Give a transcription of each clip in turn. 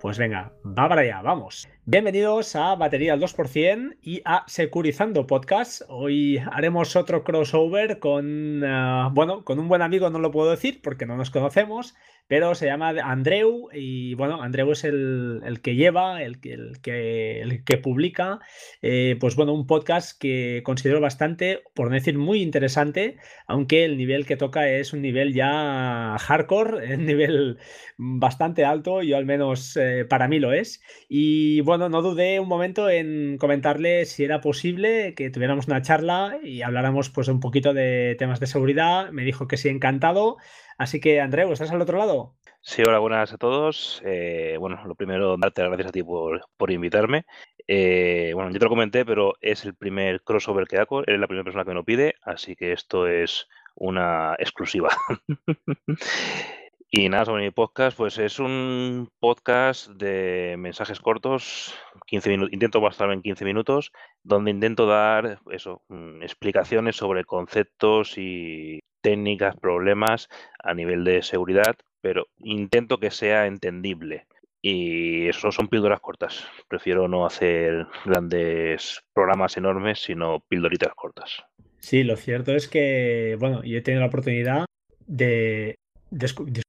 Pues venga, va para allá, vamos. Bienvenidos a Batería al 2% y a Securizando Podcast. Hoy haremos otro crossover con, uh, bueno, con un buen amigo, no lo puedo decir porque no nos conocemos, pero se llama Andreu y bueno, Andreu es el, el que lleva, el el que, el que publica, eh, pues bueno, un podcast que considero bastante, por decir muy interesante, aunque el nivel que toca es un nivel ya hardcore, un nivel bastante alto, yo al menos eh, para mí lo es. Y bueno, no dudé un momento en comentarle si era posible que tuviéramos una charla y habláramos pues un poquito de temas de seguridad. Me dijo que sí, encantado. Así que, Andreu, ¿estás al otro lado? Sí, hola, buenas a todos. Eh, bueno, lo primero, darte las gracias a ti por, por invitarme. Eh, bueno, yo te lo comenté, pero es el primer crossover que hago, eres la primera persona que me lo pide, así que esto es una exclusiva. y nada, sobre mi podcast, pues es un podcast de mensajes cortos, 15 minutos, intento bastarme en 15 minutos, donde intento dar eso, mm, explicaciones sobre conceptos y técnicas, problemas a nivel de seguridad, pero intento que sea entendible. Y eso son píldoras cortas. Prefiero no hacer grandes programas enormes, sino píldoritas cortas. Sí, lo cierto es que, bueno, yo he tenido la oportunidad de, de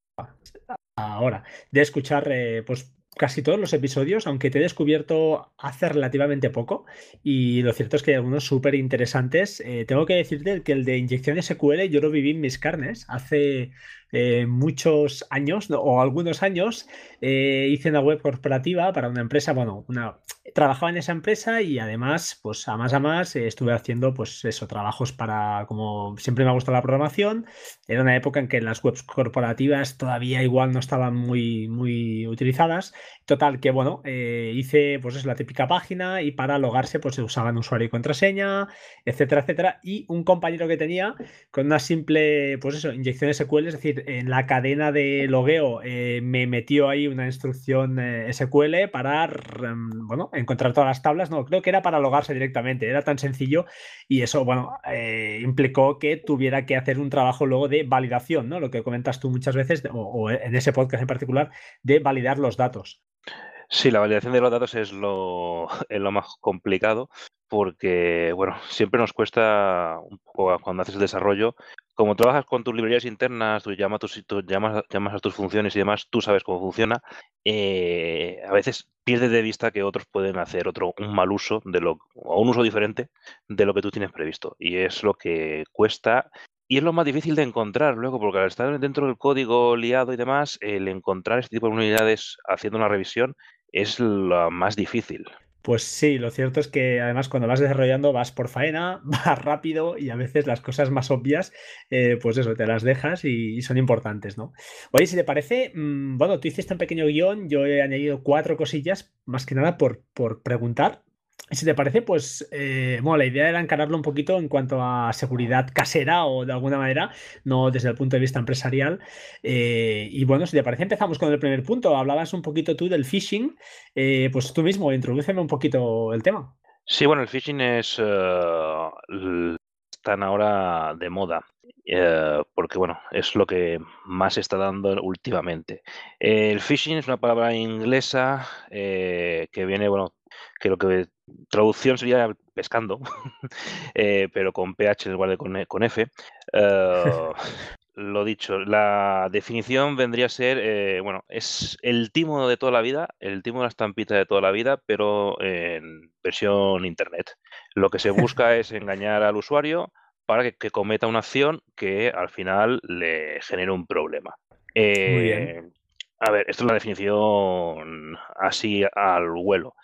ahora, de escuchar eh, pues casi todos los episodios, aunque te he descubierto hace relativamente poco, y lo cierto es que hay algunos súper interesantes. Eh, tengo que decirte que el de inyección SQL yo lo viví en mis carnes hace eh, muchos años o algunos años eh, hice una web corporativa para una empresa, bueno, trabajaba en esa empresa y además, pues a más a más eh, estuve haciendo, pues eso, trabajos para, como siempre me ha gustado la programación, era una época en que las webs corporativas todavía igual no estaban muy, muy utilizadas. Total, que bueno, hice pues es la típica página y para logarse pues se usaban usuario y contraseña, etcétera, etcétera. Y un compañero que tenía con una simple, pues eso, inyección SQL, es decir, en la cadena de logueo eh, me metió ahí una instrucción eh, SQL para, mm, bueno, encontrar todas las tablas. No, creo que era para logarse directamente. Era tan sencillo y eso, bueno, eh, implicó que tuviera que hacer un trabajo luego de validación, ¿no? Lo que comentas tú muchas veces, o, en ese podcast en particular, de validar los datos. Sí, la validación de los datos es lo, es lo más complicado porque, bueno, siempre nos cuesta un poco cuando haces el desarrollo como trabajas con tus librerías internas, tú llamas, tus, llamas, llamas a tus funciones y demás, tú sabes cómo funciona, eh, a veces pierdes de vista que otros pueden hacer otro un mal uso de lo, o un uso diferente de lo que tú tienes previsto. Y es lo que cuesta y es lo más difícil de encontrar luego, porque al estar dentro del código liado y demás, el encontrar este tipo de unidades haciendo una revisión es lo más difícil. Pues sí, lo cierto es que además cuando vas desarrollando vas por faena, vas rápido y a veces las cosas más obvias, eh, pues eso, te las dejas y, son importantes, ¿no? Oye, si te parece, mm, bueno, tú hiciste un pequeño guion, yo he añadido cuatro cosillas, más que nada por, por preguntar si te parece, pues eh, bueno, la idea era encararlo un poquito en cuanto a seguridad casera o de alguna manera, no desde el punto de vista empresarial. Eh, y bueno, si te parece, empezamos con el primer punto. Hablabas un poquito tú del phishing, eh, pues tú mismo, introdúceme un poquito el tema. Sí, bueno, el phishing es tan ahora de moda. porque bueno, es lo que más se está dando últimamente. el phishing es una palabra inglesa que viene, bueno, que lo que traducción sería pescando, eh, pero con PH en lugar de con, F. Eh, lo dicho, la definición vendría a ser, eh, bueno, es el timo de toda la vida, el timo de la estampita de toda la vida, pero en versión internet. Lo que se busca es engañar al usuario para que, cometa una acción que al final le genere un problema. Muy bien. A ver, esto es la definición así al vuelo.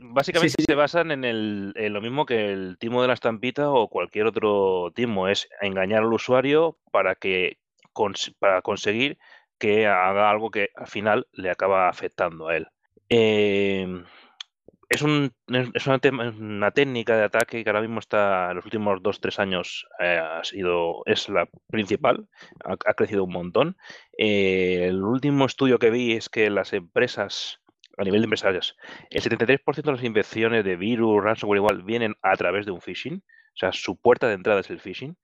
Básicamente se basan en, el, lo mismo que el timo de la estampita o cualquier otro timo, es engañar al usuario para que para conseguir que haga algo que al final le acaba afectando a él. Em, es, un, es una, técnica de ataque que ahora mismo está en los últimos dos tres años eh, ha sido es la principal ha, crecido un montón eh, el último estudio que vi es que las empresas a nivel de empresarios, el 73% de las invenciones de virus, ransomware igual, vienen a través de un phishing. O sea, su puerta de entrada es el phishing.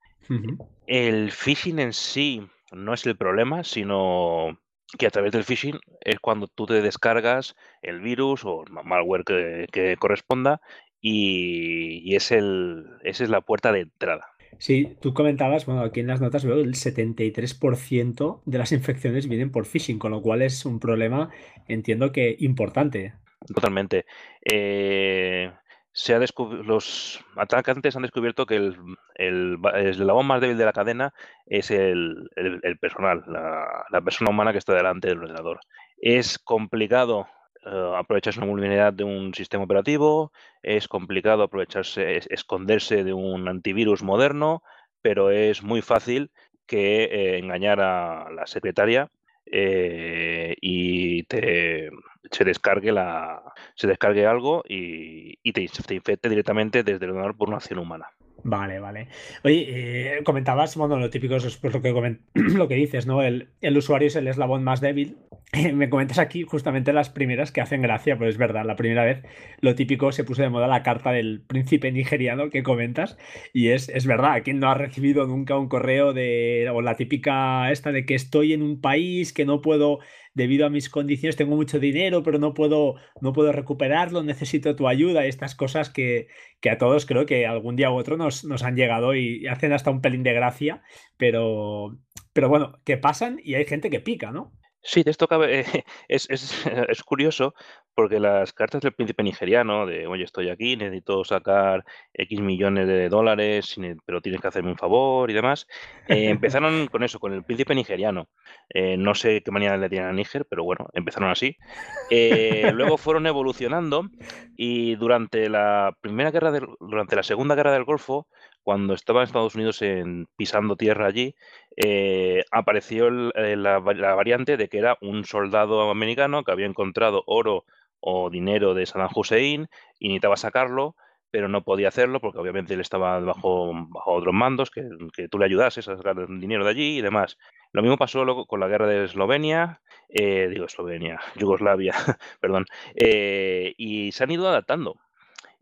El phishing en sí no es el problema, sino que a través del phishing es cuando tú te descargas el virus o malware que, corresponda y, es el, esa es la puerta de entrada. Sí, tú comentabas, bueno, aquí en las notas veo el 73% de las infecciones vienen por phishing, con lo cual es un problema, entiendo que importante. Totalmente. Eh, se ha los atacantes han descubierto que el, el, eslabón más débil de la cadena es el, personal, la, persona humana que está delante del ordenador. Es complicado eh, aprovecharse una vulnerabilidad de un sistema operativo, es complicado aprovecharse, esconderse de un antivirus moderno, pero es muy fácil que eh, engañar a la secretaria eh, y te, se descargue la se descargue algo y, te, te, infecte directamente desde el ordenador por una acción humana. Vale, vale. Oye, eh, comentabas, bueno, lo típico es lo, que lo que dices, ¿no? El, el, usuario es el eslabón más débil. Me comentas aquí justamente las primeras que hacen gracia, pues es verdad, la primera vez lo típico se puso de moda la carta del príncipe nigeriano que comentas y es, es verdad, ¿quién no ha recibido nunca un correo de, o la típica esta de que estoy en un país que no puedo debido a mis condiciones tengo mucho dinero, pero no puedo, no puedo recuperarlo, necesito tu ayuda, estas cosas que, que a todos creo que algún día u otro nos, nos han llegado y hacen hasta un pelín de gracia, pero, pero bueno, que pasan y hay gente que pica, ¿no? Sí, de esto cabe, es, es, es, curioso porque las cartas del príncipe nigeriano de, oye, estoy aquí, necesito sacar X millones de dólares, pero tienes que hacerme un favor y demás, eh, empezaron con eso, con el príncipe nigeriano. Eh, no sé qué manera le tienen a Níger, pero bueno, empezaron así. Eh, luego fueron evolucionando y durante la primera guerra, durante la segunda guerra del Golfo, cuando estaba en Estados Unidos pisando tierra allí, eh, apareció eh, la, variante de que era un soldado americano que había encontrado oro o dinero de Saddam Hussein y necesitaba sacarlo, pero no podía hacerlo porque obviamente él estaba bajo, otros mandos, que, tú le ayudases a sacar dinero de allí y demás. Lo mismo pasó luego con la guerra de Eslovenia, eh, digo Eslovenia, Yugoslavia, perdón, y se han ido adaptando.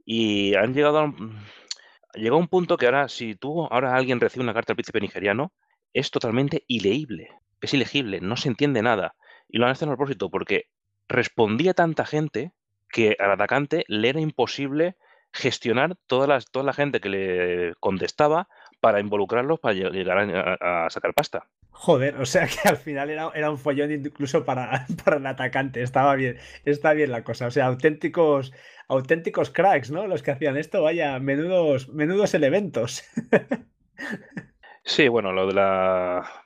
Y han llegado a, a un punto que ahora, si tú, ahora alguien recibe una carta del príncipe nigeriano, es totalmente ileíble, es ilegible, no se entiende nada. Y lo han hecho a propósito porque respondía tanta gente que al atacante le era imposible gestionar toda, las, toda la gente que le contestaba para involucrarlos para llegar a, sacar pasta. Joder, o sea que al final era, era un follón incluso para, para, el atacante. Estaba bien, está bien la cosa. O sea, auténticos, auténticos cracks, ¿no? Los que hacían esto, vaya, menudos, menudos elementos. Sí, bueno, lo de la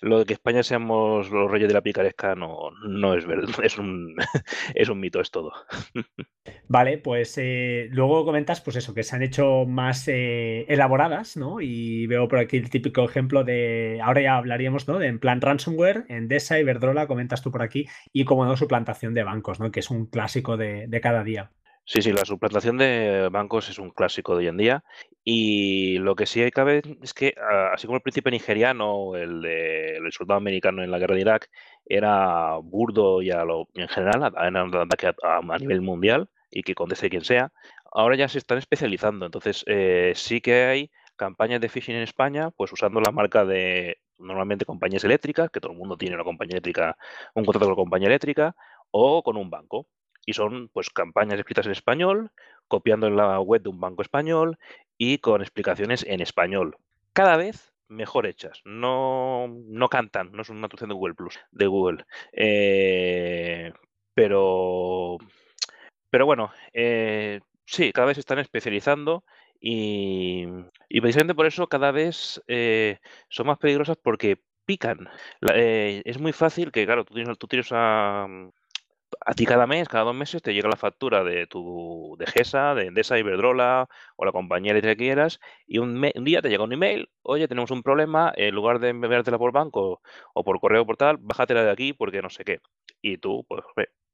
lo de que España seamos los reyes de la picaresca no, no es verdad, es un, es un mito, es todo. Vale, pues eh, luego comentas, pues eso, que se han hecho más eh, elaboradas, ¿no? Y veo por aquí el típico ejemplo de, ahora ya hablaríamos, ¿no? De en plan ransomware, Endesa, Iberdrola, comentas tú por aquí, y como no, suplantación de bancos, ¿no? Que es un clásico de, de cada día. Sí, sí, la suplantación de bancos es un clásico de hoy en día y lo que sí hay que ver es que, ah, así como el príncipe nigeriano, el de soldado americano en la guerra de Irak, era burdo y a lo, en general era ataque a, nivel mundial y que conteste quien sea, ahora ya se están especializando. Entonces, eh, sí que hay campañas de phishing en España, pues usando la marca de normalmente compañías eléctricas, que todo el mundo tiene una compañía eléctrica, un contrato con la compañía eléctrica, o con un banco y son pues campañas escritas en español, copiando en la web de un banco español y con explicaciones en español. Cada vez mejor hechas. No, no cantan, no son una traducción de Google Plus, de Google. Eh, pero, pero bueno, eh, sí, cada vez se están especializando y, precisamente por eso cada vez eh, son más peligrosas porque pican. es muy fácil que, claro, tú tienes, tú tienes a, a ti cada mes, cada dos meses, te llega la factura de tu de GESA, de Endesa, Iberdrola o la compañía que quieras, y un, día te llega un email, oye, tenemos un problema, en lugar de enviártela por banco o por correo portal, bájatela de aquí porque no sé qué. Y tú, pues,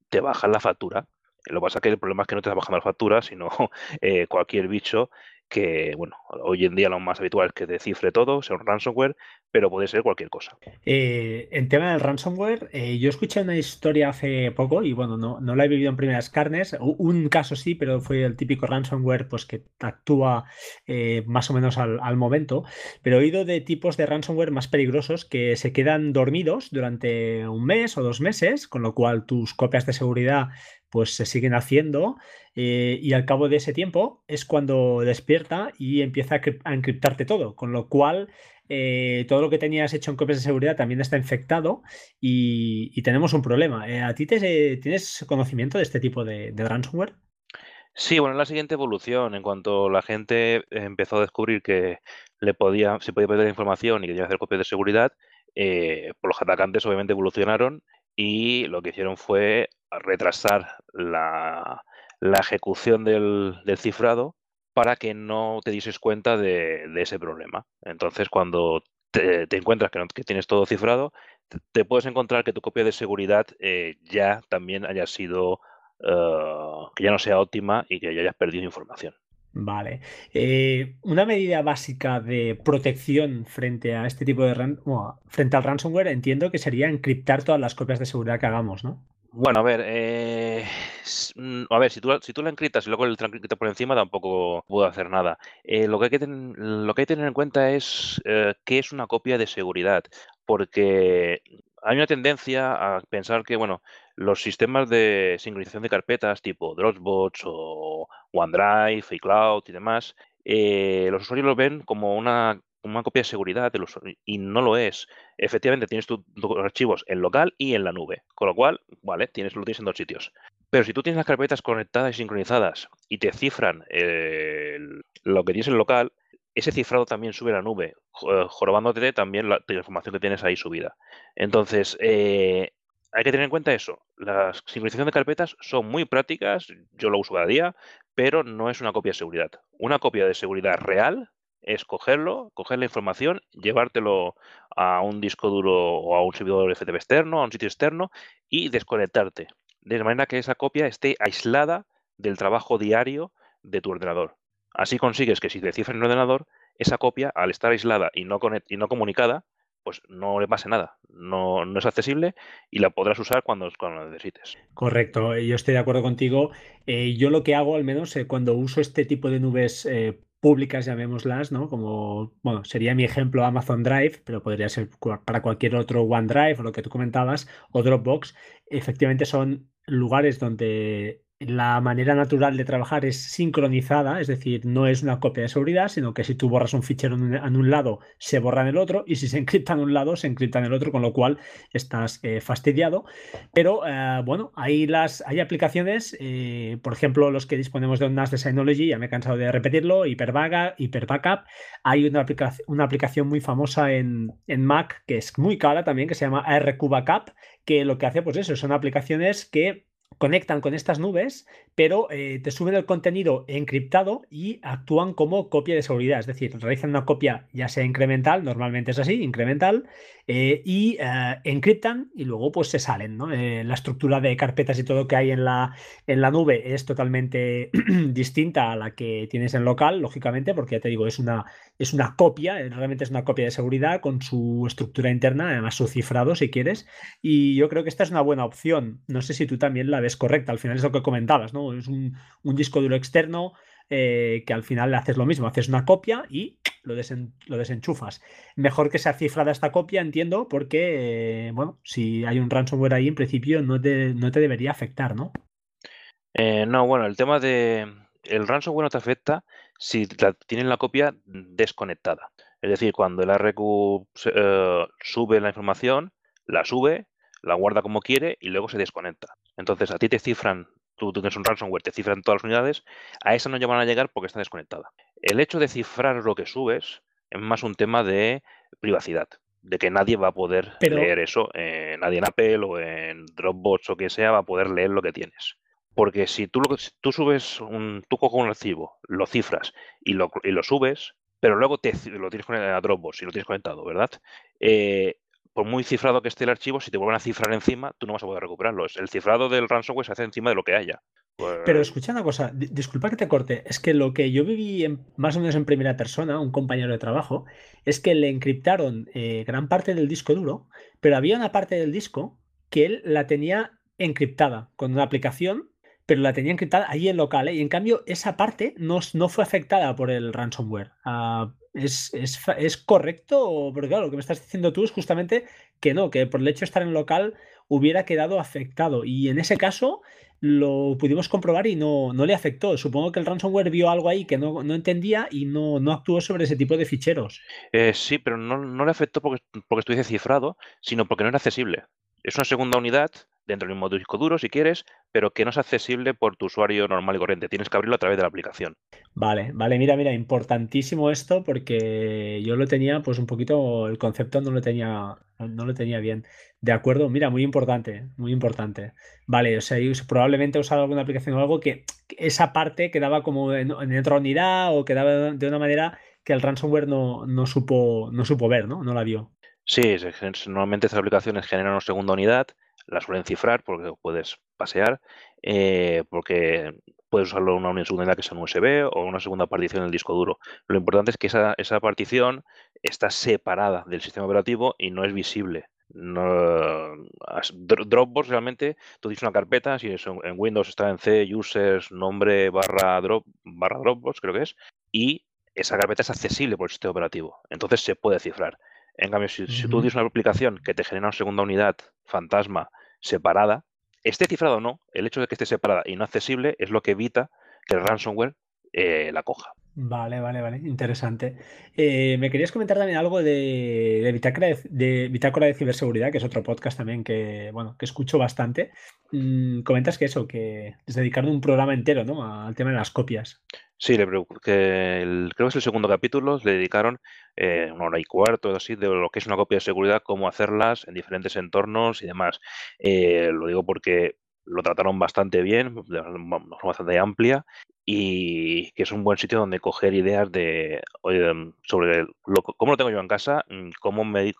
te bajas la factura. Lo que pasa es que el problema es que no te está bajando la factura, sino eh, cualquier bicho que, bueno, hoy en día lo más habitual es que te cifre todo, sea un ransomware, pero puede ser cualquier cosa. Eh, en tema del ransomware, eh, yo escuché una historia hace poco y bueno, no, no, la he vivido en primeras carnes. Un caso sí, pero fue el típico ransomware pues, que actúa eh, más o menos al, al, momento. Pero he oído de tipos de ransomware más peligrosos que se quedan dormidos durante un mes o dos meses, con lo cual tus copias de seguridad pues se siguen haciendo eh, y al cabo de ese tiempo es cuando despierta y empieza a, encriptarte todo, con lo cual eh, todo lo que tenías hecho en copias de seguridad también está infectado y, tenemos un problema. Eh, ¿A ti te, tienes conocimiento de este tipo de, ransomware? Sí, bueno, es la siguiente evolución. En cuanto la gente empezó a descubrir que le podía, se podía perder información y que hacer copias de seguridad, pues los atacantes obviamente evolucionaron y lo que hicieron fue retrasar la, ejecución del, cifrado para que no te dieses cuenta de, ese problema. Entonces, cuando te, encuentras que, tienes todo cifrado, te, puedes encontrar que tu copia de seguridad eh, ya también haya sido, eh, que ya no sea óptima y que ya hayas perdido información. Vale. Eh, una medida básica de protección frente a este tipo de frente al ransomware entiendo que sería encriptar todas las copias de seguridad que hagamos, ¿no? Bueno, a ver, eh, mm, a ver, si tú, si tú la encriptas y luego el encripta por encima, tampoco puedo hacer nada. Eh, lo, que hay que lo que hay que tener en cuenta es qué es una copia de seguridad, porque hay una tendencia a pensar que, bueno, los sistemas de sincronización de carpetas tipo Dropbox o OneDrive, iCloud y demás, eh, los usuarios lo ven como una, copia de seguridad de los, y no lo es. Efectivamente, tienes tus archivos en local y en la nube, con lo cual, vale, tienes, lo tienes en dos sitios. Pero si tú tienes las carpetas conectadas y sincronizadas y te cifran lo que tienes en local, ese cifrado también sube a la nube, jorobándote también la, información que tienes ahí subida. Entonces, eh, hay que tener en cuenta eso. La sincronización de carpetas son muy prácticas, yo lo uso cada día, pero no es una copia de seguridad. Una copia de seguridad real es cogerlo, coger la información, llevártelo a un disco duro o a un servidor FTP externo, a un sitio externo y desconectarte. De manera que esa copia esté aislada del trabajo diario de tu ordenador. Así consigues que si te cifras en el ordenador, esa copia, al estar aislada y no, y no comunicada, pues no le pase nada, no, no es accesible y la podrás usar cuando, cuando necesites. Correcto, yo estoy de acuerdo contigo. Eh, yo lo que hago, al menos eh, cuando uso este tipo de nubes eh, públicas, llamémoslas, ¿no? Como, bueno, sería mi ejemplo Amazon Drive, pero podría ser para cualquier otro OneDrive o lo que tú comentabas, o Dropbox, efectivamente son lugares donde la manera natural de trabajar es sincronizada, es decir, no es una copia de seguridad, sino que si tú borras un fichero en un lado, se borra en el otro, y si se encripta en un lado, se encripta en el otro, con lo cual estás eh, fastidiado. Pero eh, bueno, hay, las, hay aplicaciones, eh, por ejemplo, los que disponemos de un NAS de Synology, ya me he cansado de repetirlo, Hyper, Hyper Backup. Hay una, aplicación, una aplicación muy famosa en, en Mac, que es muy cara también, que se llama ARQ Backup, que lo que hace, pues eso, son aplicaciones que conectan con estas nubes, pero eh, te suben el contenido encriptado y actúan como copia de seguridad, es decir, realizan una copia ya sea incremental, normalmente es así, incremental, eh, y eh, encriptan y luego pues se salen. la estructura de carpetas y todo que hay en la, en la nube es totalmente distinta a la que tienes en local, lógicamente, porque ya te digo, es una, es una copia, realmente es una copia de seguridad con su estructura interna, además su cifrado si quieres, y yo creo que esta es una buena opción. No sé si tú también la es correcta. Al final es lo que comentabas, ¿no? Es un, disco duro externo eh, que al final haces lo mismo, haces una copia y lo, lo desenchufas. Mejor que sea cifrada esta copia, entiendo, porque, eh, bueno, si hay un ransomware ahí, en principio no te, no te debería afectar, ¿no? Eh, no, bueno, el tema de. El ransomware no te afecta si la, tienen la copia desconectada. Es decir, cuando el RQ sube la información, la sube, la guarda como quiere y luego se desconecta. Entonces a ti te cifran, tú tienes un ransomware, te cifran todas las unidades, a esa no van a llegar porque está desconectada. El hecho de cifrar lo que subes es más un tema de privacidad, de que nadie va a poder leer eso, eh, nadie en Apple o en Dropbox o que sea va a poder leer lo que tienes. Porque si tú, lo, tú subes, un, tú coges un archivo, lo cifras y lo, y lo subes, pero luego te, lo tienes conectado a Dropbox y lo tienes conectado, ¿verdad? Eh, por muy cifrado que esté el archivo, si te vuelven a cifrar encima, tú no vas a poder recuperarlo. El cifrado del ransomware se hace encima de lo que haya. Pero pues escucha una cosa, disculpa que te corte, es que lo que yo viví más o menos en primera persona, un compañero de trabajo, es que le encriptaron eh, gran parte del disco duro, pero había una parte del disco que él la tenía encriptada con una aplicación, pero la tenía encriptada ahí en local, ¿eh? y en cambio esa parte no, no fue afectada por el ransomware. Ah, ¿es, es, correcto? Porque claro, lo que me estás diciendo tú es justamente que no, que por el hecho de estar en local hubiera quedado afectado. Y en ese caso, lo pudimos comprobar y no, no le afectó. Supongo que el ransomware vio algo ahí que no, entendía y no, no, actuó sobre ese tipo de ficheros. Eh, sí, pero no, no, le afectó porque, porque estuviese cifrado, sino porque no era accesible. Es una segunda unidad dentro del mismo disco duro, si quieres, pero que no es accesible por tu usuario normal y corriente. Tienes que abrirlo a través de la aplicación. Vale, vale, mira, mira, importantísimo esto porque yo lo tenía, pues un poquito, el concepto no lo tenía, no lo tenía bien. De acuerdo, mira, muy importante, muy importante. Vale, o sea, probablemente he usado alguna aplicación o algo que esa parte quedaba como en, otra unidad o quedaba de una manera que el ransomware no, no, supo, no supo ver, ¿no? No la vio. Sí, normalmente estas aplicaciones generan una segunda unidad la suelen cifrar porque puedes pasear, eh, porque puedes usarlo en una segunda unidad que sea un USB o una segunda partición en el disco duro. Lo importante es que esa, esa partición está separada del sistema operativo y no es visible. No, Dropbox realmente, tú tienes una carpeta, si es en Windows está en C, users, nombre barra, drop, barra Dropbox, creo que es, y esa carpeta es accesible por el sistema operativo. Entonces se puede cifrar. En cambio, si, tú tienes una aplicación que te genera una segunda unidad fantasma separada, esté cifrado o no, el hecho de que esté separada y no accesible es lo que evita que el ransomware eh, la coja. Vale, vale, vale, interesante. Eh, me querías comentar también algo de, de, Bitácora de, Bitácora de Ciberseguridad, que es otro podcast también que, bueno, que escucho bastante. Mm, comentas que eso, que es dedicarle un programa entero ¿no? al tema de las copias. Sí, le, que el, creo que es el segundo capítulo, le dedicaron eh, una hora y cuarto, así, de lo que es una copia de seguridad, cómo hacerlas en diferentes entornos y demás. Eh, lo digo porque lo trataron bastante bien, de forma bastante amplia, y que es un buen sitio donde coger ideas de sobre cómo lo tengo yo en casa, mm, cómo me,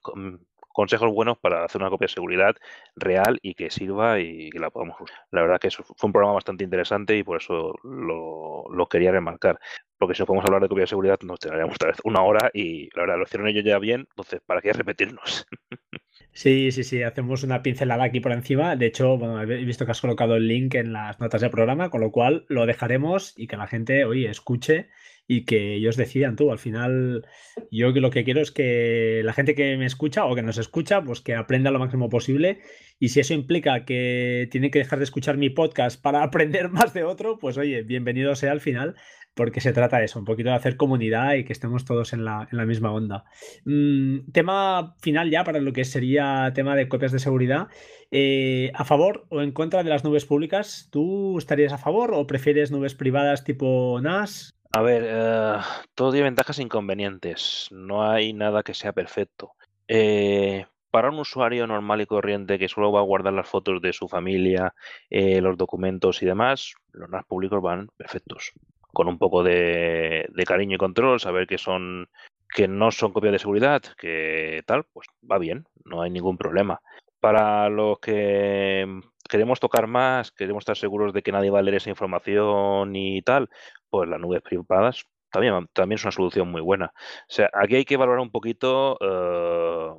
consejos buenos para hacer una copia de seguridad real y que sirva y que la podamos usar. La verdad que eso fue un programa bastante interesante y por eso lo, quería remarcar. Porque si nos podemos hablar de copia de seguridad, nos tendríamos tal vez una hora y la verdad lo hicieron ellos ya bien, entonces, ¿para qué repetirnos? Sí, sí, sí, hacemos una pincelada aquí por encima. De hecho, bueno, he visto que has colocado el link en las notas del programa, con lo cual lo dejaremos y que la gente, oye, escuche y que ellos decidan tú. Al final, yo lo que quiero es que la gente que me escucha o que nos escucha, pues que aprenda lo máximo posible. Y si eso implica que tiene que dejar de escuchar mi podcast para aprender más de otro, pues oye, bienvenido sea al final, porque se trata de eso, un poquito de hacer comunidad y que estemos todos en la, misma onda. Mm, tema final ya para lo que sería tema de copias de seguridad. Eh, ¿A favor o en contra de las nubes públicas? ¿Tú estarías a favor o prefieres nubes privadas tipo NAS? A ver, eh, todo tiene ventajas e inconvenientes. No hay nada que sea perfecto. Eh, para un usuario normal y corriente que solo va a guardar las fotos de su familia, eh, los documentos y demás, los NAS públicos van perfectos. Con un poco de, de, cariño y control, saber que son que no son copias de seguridad, que tal, pues va bien, no hay ningún problema. Para los que queremos tocar más, queremos estar seguros de que nadie va a leer esa información y tal, pues las nubes privadas también, también es una solución muy buena. O sea, aquí hay que valorar un poquito eh,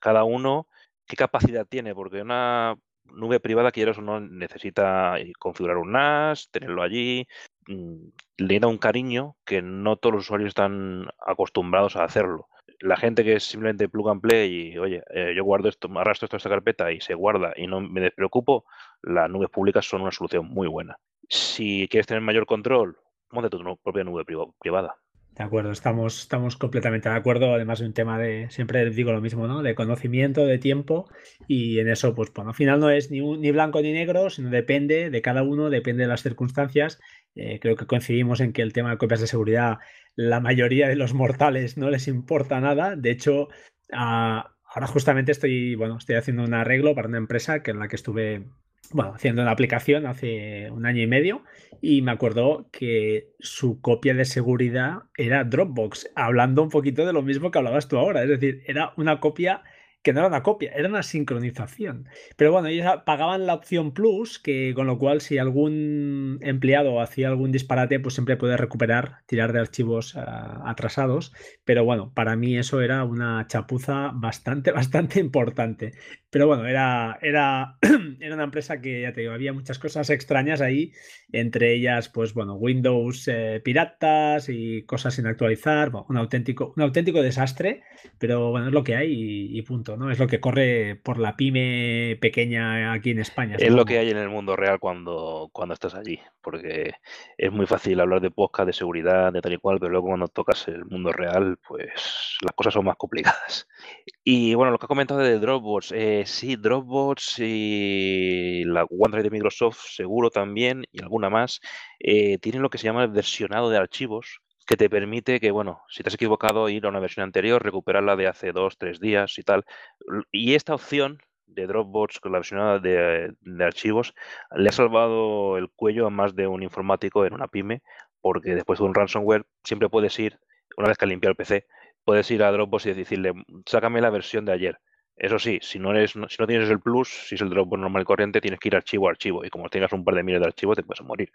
cada uno qué capacidad tiene, porque una nube privada, quieras o no, necesita configurar un NAS, tenerlo allí, mm, le da un cariño que no todos los usuarios están acostumbrados a hacerlo. La gente que es simplemente plug and play y, oye, eh, yo guardo esto, arrastro esto a esta carpeta y se guarda y no me despreocupo, las nubes públicas son una solución muy buena. Si quieres tener mayor control, monta tu propia nube privada. De acuerdo, estamos, estamos completamente de acuerdo. Además, un tema de, siempre digo lo mismo, ¿no? De conocimiento, de tiempo. Y en eso, pues bueno, al final no es ni, ni blanco ni negro, sino depende de cada uno, depende de las circunstancias. Eh, creo que coincidimos en que el tema de copias de seguridad, la mayoría de los mortales no les importa nada. De hecho, ahora justamente estoy, bueno, estoy haciendo un arreglo para una empresa que en la que estuve bueno, haciendo una aplicación hace un año y medio y me acuerdo que su copia de seguridad era Dropbox, hablando un poquito de lo mismo que hablabas tú ahora, es decir, era una copia que no era una copia, era una sincronización. Pero bueno, ellos pagaban la opción Plus, que con lo cual si algún empleado hacía algún disparate, pues siempre puede recuperar, tirar de archivos atrasados. Pero bueno, para mí eso era una chapuza bastante, bastante importante. Pero bueno, era, era, era una empresa que, ya te digo, había muchas cosas extrañas ahí, entre ellas, pues bueno, Windows eh, piratas y cosas sin actualizar, un, auténtico, un auténtico desastre, pero bueno, es lo que hay y punto. ¿no? Es lo que corre por la pyme pequeña aquí en España. Es lo que hay en el mundo real cuando, cuando estás allí, porque es muy fácil hablar de podcast, de seguridad, de tal y cual, pero luego cuando tocas el mundo real, pues las cosas son más complicadas. Y bueno, lo que ha comentado de Dropbox, eh, sí, Dropbox y la OneDrive de Microsoft seguro también, y alguna más, eh, tienen lo que se llama el versionado de archivos, que te permite que, bueno, si te has equivocado, ir a una versión anterior, recuperarla de hace dos, tres días y tal. Y esta opción de Dropbox con la versión de, de, archivos le ha salvado el cuello a más de un informático en una pyme, porque después de un ransomware siempre puedes ir, una vez que has limpiado el PC, puedes ir a Dropbox y decirle, sácame la versión de ayer. Eso sí, si no tienes el plus, si es el Dropbox normal y corriente, tienes que ir archivo a archivo. Y como tengas un par de miles de archivos, te puedes morir.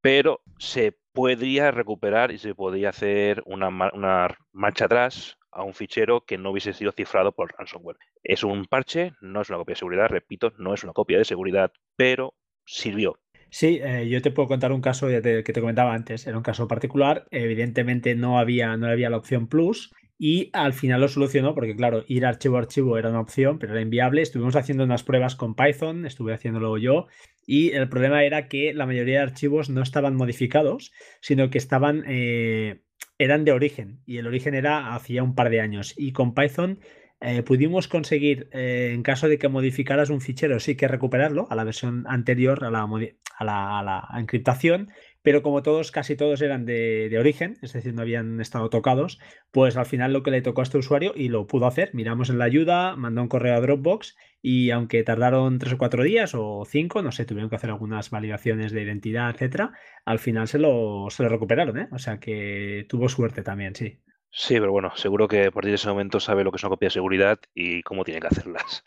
Pero se podría recuperar y se podría hacer una, una marcha atrás a un fichero que no hubiese sido cifrado por ransomware. Es un parche, no es una copia de seguridad, repito, no es una copia de seguridad, pero sirvió. Sí, eh, yo te puedo contar un caso que te comentaba antes, era un caso particular, evidentemente no había, no había la opción plus y al final lo solucionó porque, claro, ir archivo a archivo era una opción, pero era inviable. Estuvimos haciendo unas pruebas con Python, estuve haciéndolo yo, y el problema era que la mayoría de archivos no estaban modificados, sino que estaban, eh, eran de origen, y el origen era hacía un par de años. Y con Python eh, pudimos conseguir, eh, en caso de que modificaras un fichero, sí que recuperarlo a la versión anterior, a la, a la, a la encriptación, pero como todos, casi todos eran de, origen, es decir, no habían estado tocados, pues al final lo que le tocó a este usuario y lo pudo hacer, miramos en la ayuda, mandó un correo a Dropbox y aunque tardaron tres o cuatro días o cinco, no sé, tuvieron que hacer algunas validaciones de identidad, etcétera, al final se lo, se lo recuperaron, ¿eh? O sea que tuvo suerte también, sí. Sí, pero bueno, seguro que a partir de ese momento sabe lo que es una copia de seguridad y cómo tiene que hacerlas.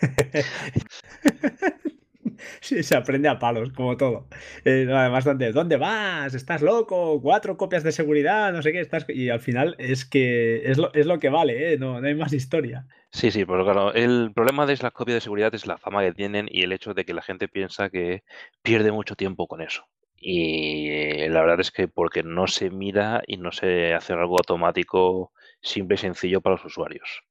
Se aprende a palos, como todo. Eh, además, ¿dónde, ¿dónde vas? ¿Estás loco? Cuatro copias de seguridad, no sé qué. Estás... Y al final es que es lo, que vale, ¿eh? no, no hay más historia. Sí, sí, pero claro, el problema de las copias de seguridad es la fama que tienen y el hecho de que la gente piensa que pierde mucho tiempo con eso. Y la verdad es que porque no se mira y no se hace algo automático, simple y sencillo para los usuarios.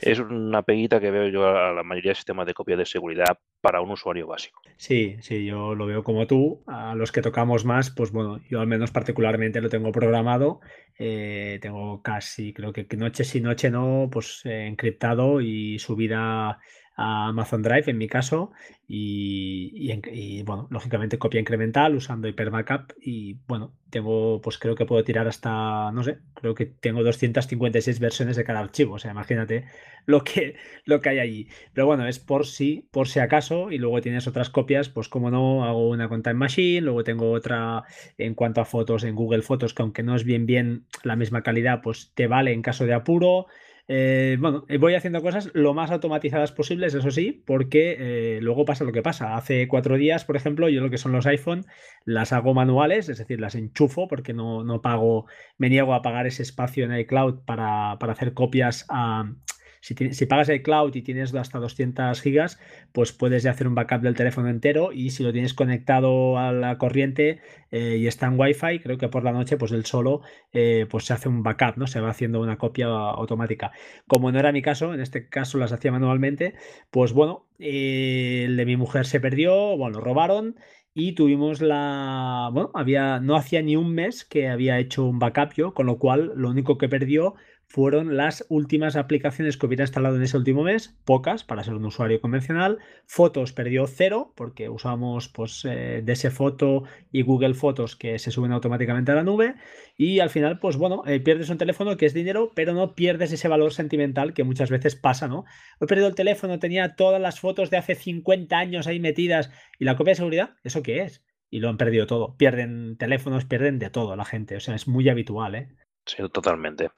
Es una peguita que veo yo a la mayoría de sistemas de copia de seguridad para un usuario básico. Sí, sí, yo lo veo como tú. A los que tocamos más, pues bueno, yo al menos particularmente lo tengo programado. Eh, tengo casi, creo que noche sí, noche no, pues eh, encriptado y subida a Amazon Drive en mi caso y, bueno, lógicamente copia incremental usando Hyper Backup y bueno, tengo pues creo que puedo tirar hasta, no sé, creo que tengo 256 versiones de cada archivo, o sea, imagínate lo que, lo que hay allí. Pero bueno, es por si, por si acaso y luego tienes otras copias, pues como no, hago una con Time Machine, luego tengo otra en cuanto a fotos en Google Fotos que aunque no es bien bien la misma calidad, pues te vale en caso de apuro. Eh, bueno, eh, voy haciendo cosas lo más automatizadas posibles, eso sí, porque eh, luego pasa lo que pasa. Hace cuatro días, por ejemplo, yo lo que son los iPhone las hago manuales, es decir, las enchufo porque no, no pago, me niego a pagar ese espacio en iCloud para, para hacer copias a si, pagas el cloud y tienes hasta 200 gigas, pues puedes hacer un backup del teléfono entero y si lo tienes conectado a la corriente eh, y está en Wi-Fi, creo que por la noche, pues él solo eh, pues se hace un backup, ¿no? Se va haciendo una copia automática. Como no era mi caso, en este caso las hacía manualmente, pues bueno, eh, el de mi mujer se perdió, bueno, lo robaron y tuvimos la. Bueno, había, no hacía ni un mes que había hecho un backup yo, con lo cual lo único que perdió fueron las últimas aplicaciones que hubiera instalado en ese último mes, pocas para ser un usuario convencional. Fotos perdió cero porque usamos pues eh, ese Foto y Google Fotos que se suben automáticamente a la nube y al final pues bueno, eh, pierdes un teléfono que es dinero, pero no pierdes ese valor sentimental que muchas veces pasa, ¿no? He perdido el teléfono, tenía todas las fotos de hace 50 años ahí metidas y la copia de seguridad, ¿eso qué es? Y lo han perdido todo. Pierden teléfonos, pierden de todo la gente, o sea, es muy habitual, ¿eh? Sí, totalmente.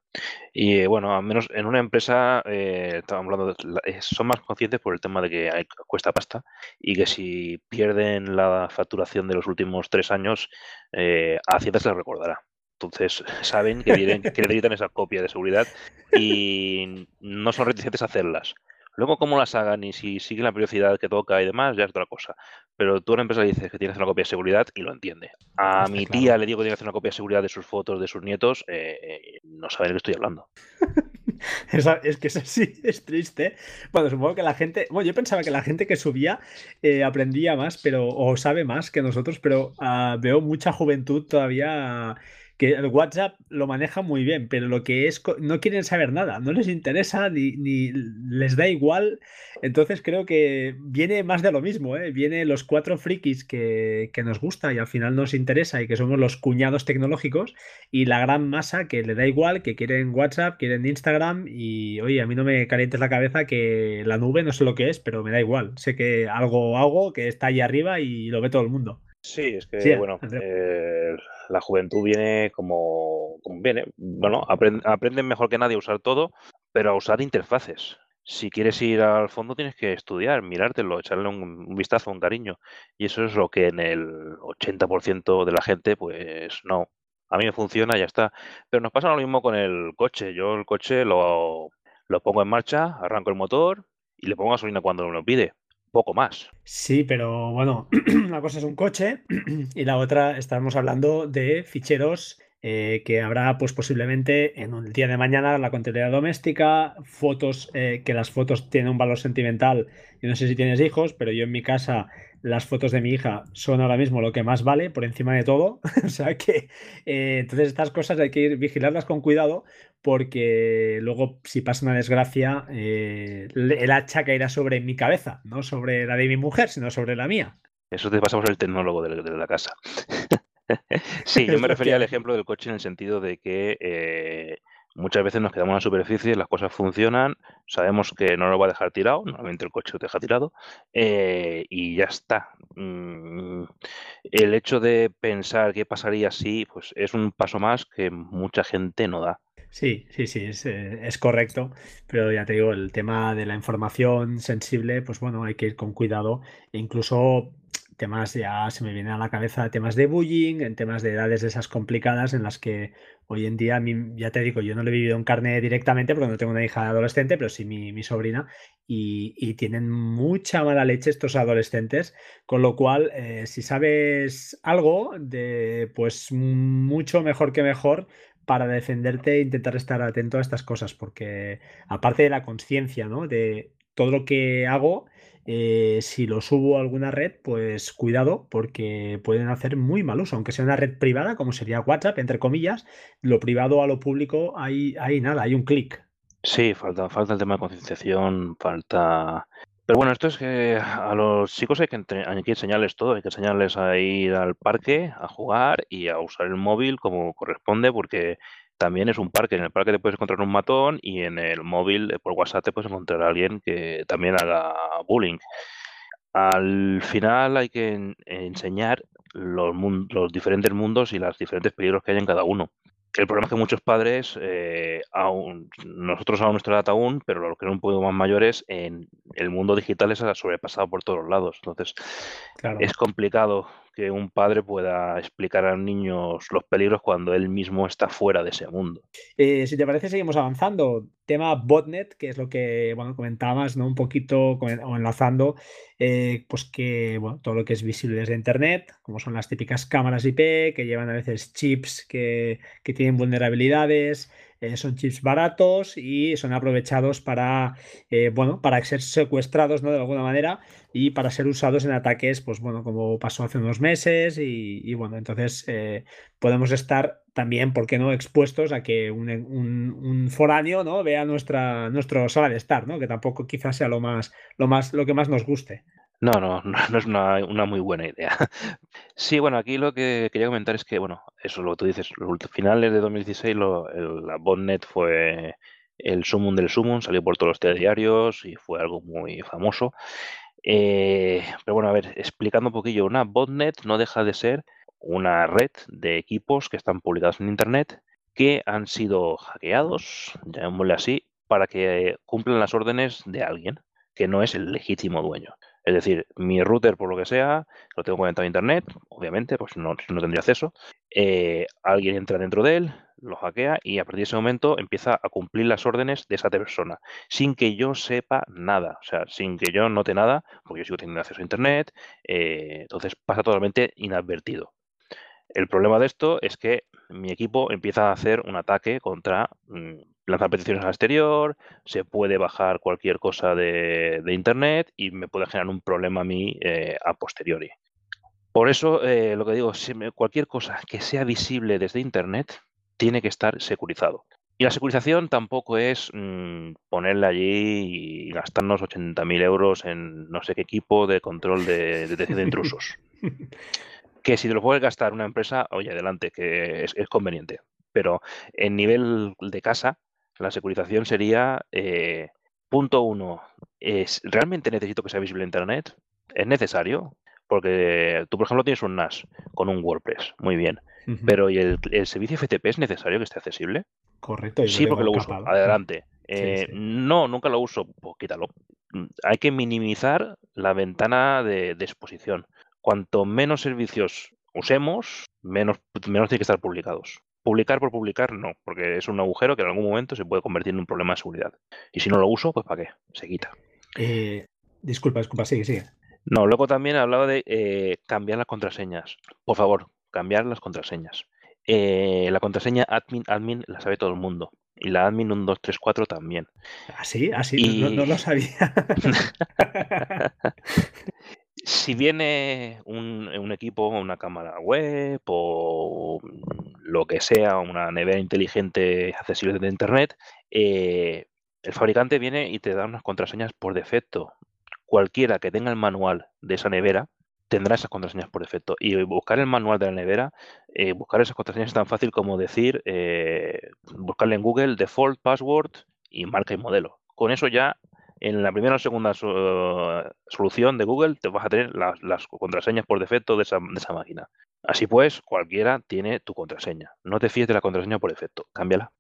Y bueno, al menos en una empresa, eh, estábamos hablando, de, eh, son más conscientes por el tema de que cuesta pasta y que si pierden la facturación de los últimos tres años, eh, Hacienda se la recordará. Entonces saben que, tienen, que necesitan esa copia de seguridad y no son reticentes a hacerlas. Luego, cómo las hagan y si siguen la velocidad que toca y demás, ya es otra cosa. Pero tú a una empresa le dices que tienes una copia de seguridad y lo entiende. A mi tía le digo que tiene que hacer una copia de seguridad de sus fotos, de sus nietos, eh, eh, no sabe de qué estoy hablando. es que es así, es triste. Bueno, supongo que la gente. Bueno, yo pensaba que la gente que subía eh, aprendía más, pero. o sabe más que nosotros, pero ah, veo mucha juventud todavía que el WhatsApp lo maneja muy bien, pero lo que es, no quieren saber nada, no les interesa ni, les da igual. Entonces creo que viene más de lo mismo, ¿eh? viene los cuatro frikis que, que, nos gusta y al final nos interesa y que somos los cuñados tecnológicos y la gran masa que le da igual, que quieren WhatsApp, quieren Instagram y oye, a mí no me calientes la cabeza que la nube no sé lo que es, pero me da igual. Sé que algo hago que está ahí arriba y lo ve todo el mundo. Sí, es que, bueno, eh, la juventud viene como, viene. Bueno, aprenden mejor que nadie a usar todo, pero a usar interfaces. Si quieres ir al fondo tienes que estudiar, mirártelo, echarle un, vistazo, un cariño. Y eso es lo que en el 80% de la gente, pues no. A mí me funciona, ya está. Pero nos pasa lo mismo con el coche. Yo el coche lo, lo pongo en marcha, arranco el motor y le pongo gasolina cuando me lo pide poco más. Sí, pero bueno, una cosa es un coche y la otra estamos hablando de ficheros eh, que habrá pues posiblemente en un día de mañana la contabilidad doméstica, fotos, eh, que las fotos tienen un valor sentimental. Yo no sé si tienes hijos, pero yo en mi casa las fotos de mi hija son ahora mismo lo que más vale por encima de todo. o sea que eh, entonces estas cosas hay que ir vigilarlas con cuidado porque luego si pasa una desgracia el hacha caerá sobre mi cabeza, no sobre la de mi mujer, sino sobre la mía. Eso te pasa por el tecnólogo de la casa. sí, yo me refería al ejemplo del coche en el sentido de que eh, muchas veces nos quedamos en la superficie, las cosas funcionan, sabemos que no lo va a dejar tirado, normalmente el coche lo deja tirado, eh, y ya está. Mm, el hecho de pensar qué pasaría si, pues es un paso más que mucha gente no da. Sí, sí, sí, es, eh, es, correcto, pero ya te digo, el tema de la información sensible, pues bueno, hay que ir con cuidado incluso temas ya se me vienen a la cabeza temas de bullying, en temas de edades esas complicadas en las que hoy en día, ya te digo, yo no lo he vivido en carne directamente porque no tengo una hija adolescente, pero sí mi, sobrina, y, tienen mucha mala leche estos adolescentes, con lo cual, eh, si sabes algo, de, pues mucho mejor que mejor para defenderte e intentar estar atento a estas cosas, porque aparte de la conciencia, ¿no? De todo lo que hago, eh, si lo subo a alguna red, pues cuidado porque pueden hacer muy mal uso, aunque sea una red privada, como sería WhatsApp, entre comillas, lo privado a lo público, hay, hay nada, hay un clic. Sí, falta, falta el tema de concienciación, falta... Pero bueno, esto es que a los chicos hay que, hay que enseñarles todo, hay que enseñarles a ir al parque, a jugar y a usar el móvil como corresponde, porque también es un parque. En el parque te puedes encontrar un matón y en el móvil, eh, por WhatsApp, te puedes encontrar a alguien que también haga bullying. Al final hay que enseñar los, los diferentes mundos y los diferentes peligros que hay en cada uno. El problema es que muchos padres, eh, aún, nosotros a nuestra edad aún, pero los que son un poco más mayores, en el mundo digital es sobrepasado por todos lados. Entonces, es complicado que un padre pueda explicar a los niños los peligros cuando él mismo está fuera de ese mundo. Eh, si te parece, seguimos avanzando. Tema botnet, que es lo que bueno, comentabas, ¿no? Un poquito o enlazando, eh, pues que bueno, todo lo que es visible desde Internet, como son las típicas cámaras IP, que llevan a veces chips que, que tienen vulnerabilidades. Eh, son chips baratos y son aprovechados para, bueno, para ser secuestrados, ¿no? De alguna manera y para ser usados en ataques, pues bueno, como pasó hace unos meses y, bueno, entonces eh, podemos estar también, ¿por qué no?, expuestos a que un, un, foráneo, ¿no?, vea nuestra, nuestro sala de estar, ¿no?, que tampoco quizás sea lo más, lo más, lo que más nos guste. No, no, no, es una, muy buena idea. Sí, bueno, aquí lo que quería comentar es que, bueno, eso lo que tú dices, los finales de 2016 lo, la botnet fue el sumum del sumum, salió por todos los telediarios y fue algo muy famoso. Eh, pero bueno, a ver, explicando un poquillo, una botnet no deja de ser una red de equipos que están publicados en Internet que han sido hackeados, llamémosle así, para que cumplan las órdenes de alguien que no es el legítimo dueño. Es decir, mi router, por lo que sea, lo tengo conectado a Internet, obviamente, pues no, no tendría acceso. Eh, alguien entra dentro de él, lo hackea y a partir de ese momento empieza a cumplir las órdenes de esa persona, sin que yo sepa nada, o sea, sin que yo note nada, porque yo sigo teniendo acceso a Internet, eh, entonces pasa totalmente inadvertido. El problema de esto es que mi equipo empieza a hacer un ataque contra mm, lanzar peticiones al exterior, se puede bajar cualquier cosa de, Internet y me puede generar un problema a mí eh, a posteriori. Por eso, eh, lo que digo, cualquier cosa que sea visible desde Internet tiene que estar securizado. Y la securización tampoco es mm, ponerle allí y gastarnos 80.000 euros en no sé qué equipo de control de detección de intrusos. que si te lo puedes gastar una empresa, oye, adelante, que es, conveniente. Pero en nivel de casa, la securización sería, eh, punto uno, es, ¿realmente necesito que sea visible en Internet? ¿Es necesario? Porque tú, por ejemplo, tienes un NAS con un WordPress, muy bien. Pero ¿y el, servicio FTP es necesario que esté accesible? Correcto. Sí, porque lo uso. Adelante. Eh, no, nunca lo uso. Pues quítalo. Mm, hay que minimizar la ventana de, exposición. Cuanto menos servicios usemos, menos, menos tiene que estar publicados. Publicar por publicar, no, porque es un agujero que en algún momento se puede convertir en un problema de seguridad. Y si no lo uso, pues ¿para qué? Se quita. Eh, disculpa, disculpa, sigue, sigue. No, luego también hablaba de eh, cambiar las contraseñas. Por favor, cambiar las contraseñas. Eh, la contraseña admin, admin la sabe todo el mundo. Y la admin 1234 también. ¿Ah, sí? ¿Ah, sí? No, lo sabía. si viene un, un, equipo, una cámara web o lo que sea, una nevera inteligente accesible de Internet, eh, el fabricante viene y te da unas contraseñas por defecto. Cualquiera que tenga el manual de esa nevera tendrá esas contraseñas por defecto. Y buscar el manual de la nevera, eh, buscar esas contraseñas es tan fácil como decir, eh, buscarle en Google default password y marca y modelo. Con eso ya, en la primera o segunda solución de Google, te vas a tener las, contraseñas por defecto de esa, máquina. Así pues, cualquiera tiene tu contraseña. No te fíes de la contraseña por defecto, cámbiala.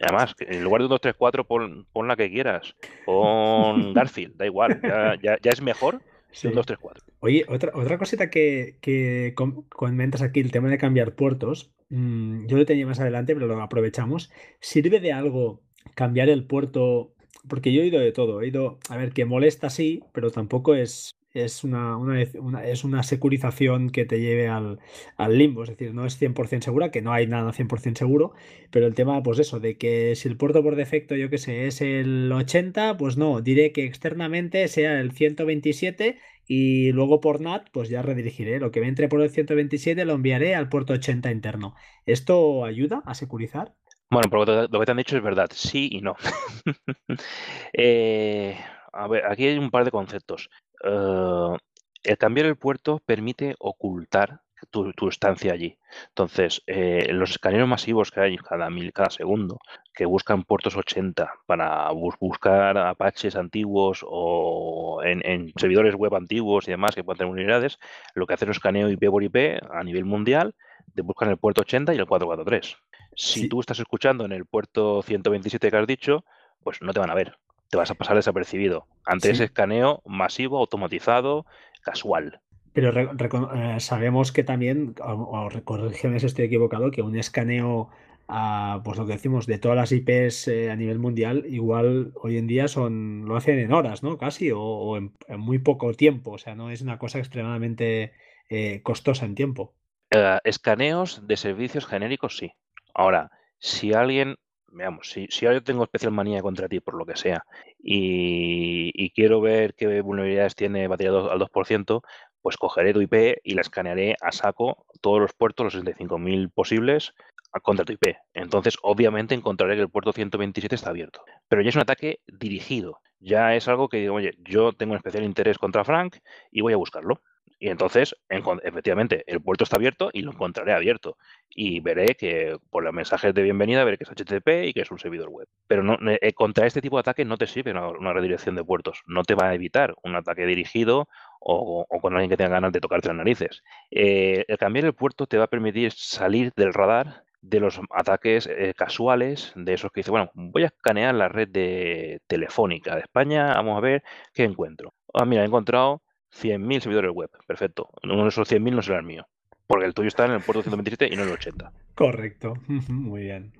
además, en lugar de 1, 2, 3, 4, pon, la que quieras. Pon Garfield, da igual. ya, ya es mejor 2, 3, 4. Oye, otra, otra cosita que, que comentas aquí, el tema de cambiar puertos, mm, yo lo tenía más adelante, pero lo aprovechamos. ¿Sirve de algo cambiar el puerto? Porque yo he oído de todo, he oído, a ver, que molesta sí, pero tampoco es es una, es una securización que te lleve al, limbo, es decir, no es 100% segura, que no hay nada 100% seguro, pero el tema, pues eso, de que si el puerto por defecto, yo que sé, es el 80, pues no, diré que externamente sea el 127 y luego por NAT, pues ya redirigiré, lo que me entre por el 127 lo enviaré al puerto 80 interno. ¿Esto ayuda a securizar? Bueno, pero lo que te han dicho es verdad, sí y no. Eh, a ver, aquí hay un par de conceptos. Eh, el cambiar el puerto permite ocultar tu, estancia allí. Entonces, eh, los escaneos masivos que hay cada mil, cada segundo, que buscan puertos 80 para buscar apaches antiguos o en, servidores web antiguos y demás que puedan tener unidades, lo que hacen es escaneo IP por IP a nivel mundial, te buscan el puerto 80 y el 443. Si tú estás escuchando en el puerto 127 que has dicho, pues no te van a ver te vas a pasar desapercibido ante ese escaneo masivo, automatizado, casual. Pero eh, sabemos que también, o, corrígeme si estoy equivocado, que un escaneo, a, pues lo que decimos, de todas las IPs eh, a nivel mundial, igual hoy en día son lo hacen en horas, ¿no? Casi, o, en, muy poco tiempo. O sea, no es una cosa extremadamente eh, costosa en tiempo. Escaneos de servicios genéricos, sí. Ahora, si alguien veamos, si, yo tengo especial manía contra ti por lo que sea y, quiero ver qué vulnerabilidades tiene batería al 2%, pues cogeré tu IP y la escanearé a saco todos los puertos, los 65.000 posibles, contra tu IP. Entonces, obviamente, encontraré que el puerto 127 está abierto. Pero ya es un ataque dirigido. Ya es algo que digo, oye, yo tengo un especial interés contra Frank y voy a buscarlo. Y entonces, efectivamente, el puerto está abierto y lo encontraré abierto. Y veré que por los mensajes de bienvenida veré que es HTTP y que es un servidor web. Pero no, eh, contra este tipo de ataque no te sirve una, redirección de puertos. No te va a evitar un ataque dirigido o, con alguien que tenga ganas de tocarte las narices. Eh, el cambiar el puerto te va a permitir salir del radar de los ataques eh, casuales, de esos que dice, bueno, voy a escanear la red de telefónica de España, vamos a ver qué encuentro. Ah, mira, he encontrado 100.000 servidores web, perfecto. Uno de esos 100.000 no será el mío, porque el tuyo está en el puerto 127 y no en el 80. Correcto, muy bien.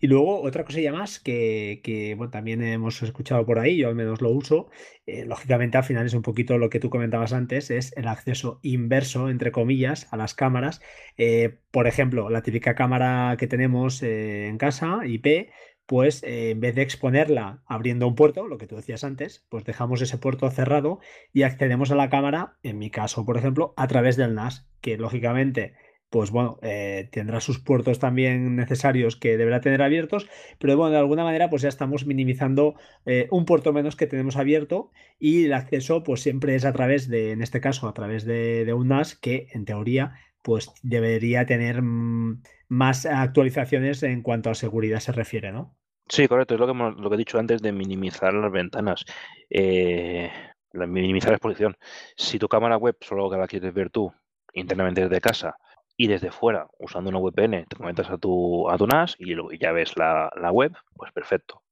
Y luego otra cosilla más que, bueno, también hemos escuchado por ahí, yo al menos lo uso, eh, lógicamente al final es un poquito lo que tú comentabas antes, es el acceso inverso, entre comillas, a las cámaras. Eh, por ejemplo, la típica cámara que tenemos eh, en casa, IP, pues en vez de exponerla abriendo un puerto, lo que tú decías antes, pues dejamos ese puerto cerrado y accedemos a la cámara, en mi caso, por ejemplo, a través del NAS, que lógicamente pues bueno, eh, tendrá sus puertos también necesarios que deberá tener abiertos, pero bueno, de alguna manera pues ya estamos minimizando eh, un puerto menos que tenemos abierto y el acceso pues siempre es a través de, en este caso, a través de, un NAS que en teoría pues debería tener mm, más actualizaciones en cuanto a seguridad se refiere, ¿no? Sí, correcto, es lo que, lo que he dicho antes de minimizar las ventanas. Eh, minimizar la exposición. Si tu cámara web solo la quieres ver tú internamente desde casa y desde fuera, usando una VPN, te conectas a tu, a tu NAS y ya ves la, web, pues perfecto.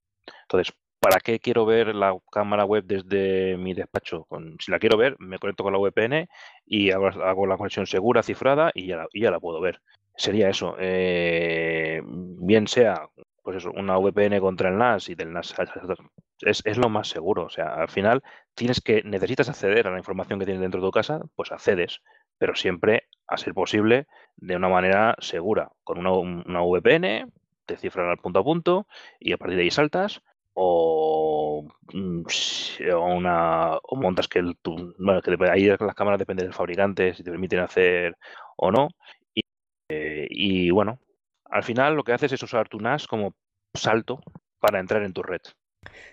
Entonces, ¿para qué quiero ver la cámara web desde mi despacho? si la quiero ver, me conecto con la VPN y hago, la conexión segura, cifrada y ya la, ya la puedo ver. Sería eso. Eh, bien sea pues eso, una VPN contra el NAS y del NAS es, es, lo más seguro. O sea, al final tienes que, necesitas acceder a la información que tienes dentro de tu casa, pues accedes, pero siempre a ser posible de una manera segura, con una, una VPN, te cifran al punto a punto y a partir de ahí saltas o, mm, una o montas que el tu, bueno que ahí las cámaras dependen del fabricante si te permiten hacer o no y, eh, y bueno al final lo que haces es usar tu NAS como salto para entrar en tu red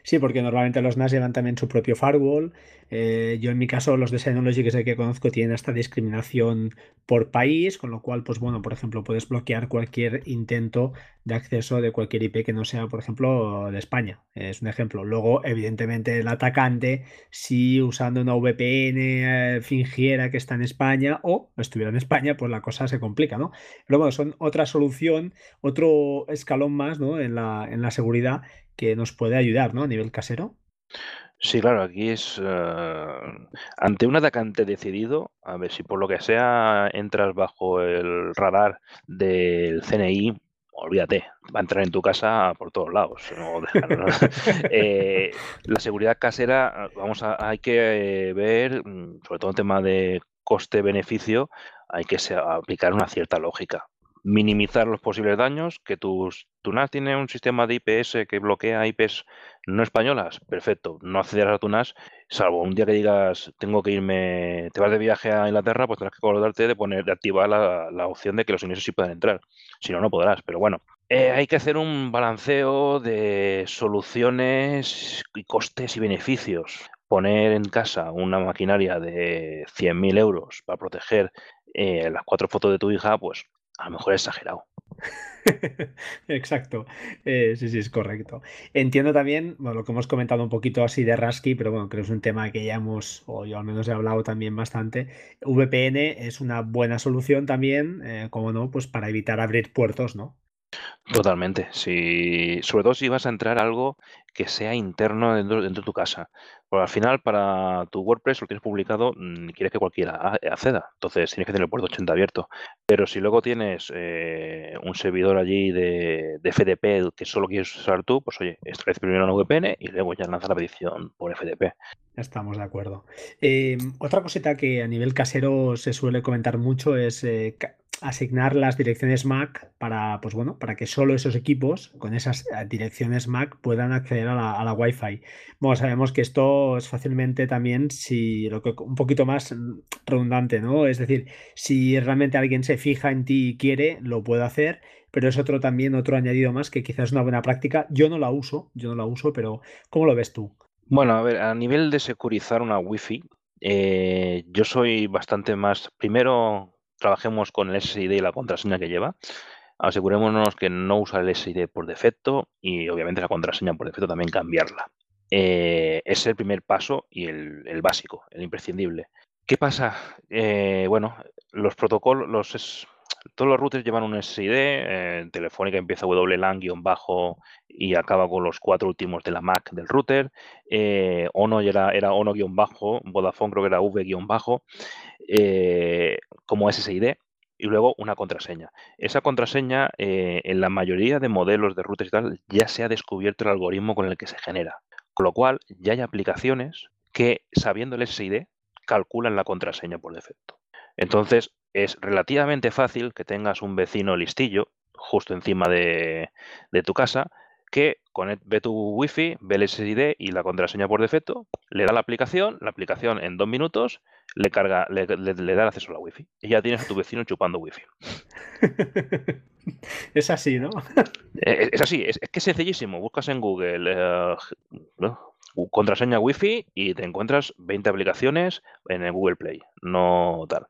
Sí, porque normalmente los NAS llevan también su propio firewall. Eh, yo en mi caso, los de Synology, que es el que conozco, tienen esta discriminación por país, con lo cual, pues bueno, por ejemplo, puedes bloquear cualquier intento de acceso de cualquier IP que no sea, por ejemplo, de España. Es un ejemplo. Luego, evidentemente, el atacante, si usando una VPN eh, fingiera que está en España o estuviera en España, pues la cosa se complica, ¿no? Pero bueno, son otra solución, otro escalón más, ¿no? En la, en la seguridad que nos puede ayudar, ¿no? A nivel casero. Sí, claro, aquí es eh, ante un atacante decidido, a ver si por lo que sea entras bajo el radar del CNI, olvídate, va a entrar en tu casa por todos lados. Eh, la seguridad casera, vamos a, hay que ver, mm, sobre todo en tema de coste-beneficio, hay que aplicar una cierta lógica minimizar los posibles daños, que tus, tu NAS tiene un sistema de IPS que bloquea IPs no españolas, perfecto, no accederás a tu NAS, salvo un día que digas, tengo que irme, te vas de viaje a Inglaterra, pues tendrás que acordarte de poner, de activar la, opción de que los ingresos sí puedan entrar, si no, no podrás, pero bueno. Eh, hay que hacer un balanceo de soluciones y costes y beneficios. Poner en casa una maquinaria de 100.000 euros para proteger eh, las cuatro fotos de tu hija, pues a lo mejor exagerado. Exacto, eh, sí, sí, es correcto. Entiendo también bueno, lo que hemos comentado un poquito así de Rasky, pero bueno, creo que es un tema que ya hemos, o yo al menos he hablado también bastante. VPN es una buena solución también, eh, como no, pues para evitar abrir puertos, ¿no? Totalmente. Sobre todo si vas a entrar algo que sea interno dentro, de tu casa. Porque al final, para tu WordPress lo tienes publicado, mm, quieres que cualquiera acceda. Entonces tienes que tener el puerto 80 abierto. Pero si luego tienes eh, un servidor allí de, de, FTP que solo quieres usar tú, pues oye, establece primero una VPN y luego ya lanza la petición por FTP. Estamos de acuerdo. Em, otra cosita que a nivel casero se suele comentar mucho es eh, asignar las direcciones MAC para, pues bueno, para que solo esos equipos con esas eh, direcciones MAC puedan acceder a la, a la Wi-Fi. Bueno, sabemos que esto es fácilmente también si lo que un poquito más redundante, ¿no? Es decir, si realmente alguien se fija en ti y quiere, lo puede hacer, pero es otro también, otro añadido más que quizás es una buena práctica. Yo no la uso, yo no la uso, pero ¿cómo lo ves tú? Bueno, a ver, a nivel de securizar una Wi-Fi, eh, yo soy bastante más. Primero, trabajemos con el SSID y la contraseña que lleva. Asegurémonos que no usa el SSID por defecto y obviamente la contraseña por defecto también cambiarla. Eh, es el primer paso y el, básico, el imprescindible. ¿Qué pasa? Eh, bueno, los protocolos, los Todos los routers llevan un SSID, eh, Telefónica empieza WLAN-bajo y acaba con los cuatro últimos de la MAC del router. Ono era, era Ono-bajo, Vodafone creo que era V-bajo, eh, como SSID y luego una contraseña. Esa contraseña, en la mayoría de modelos de routers y tal, ya se ha descubierto el algoritmo con el que se genera. Con lo cual, ya hay aplicaciones que, sabiendo el SSID, calculan la contraseña por defecto. Entonces, es relativamente fácil que tengas un vecino listillo justo encima de, tu casa que ve tu wifi, ve el SSID y la contraseña por defecto, le da la aplicación, la aplicación en dos minutos le carga, le, da acceso a la wifi y ya tienes a tu vecino chupando wifi. es así, ¿no? Eh, es, así, es, que es sencillísimo. Buscas en Google eh, contraseña wifi y te encuentras 20 aplicaciones en el Google Play, no tal.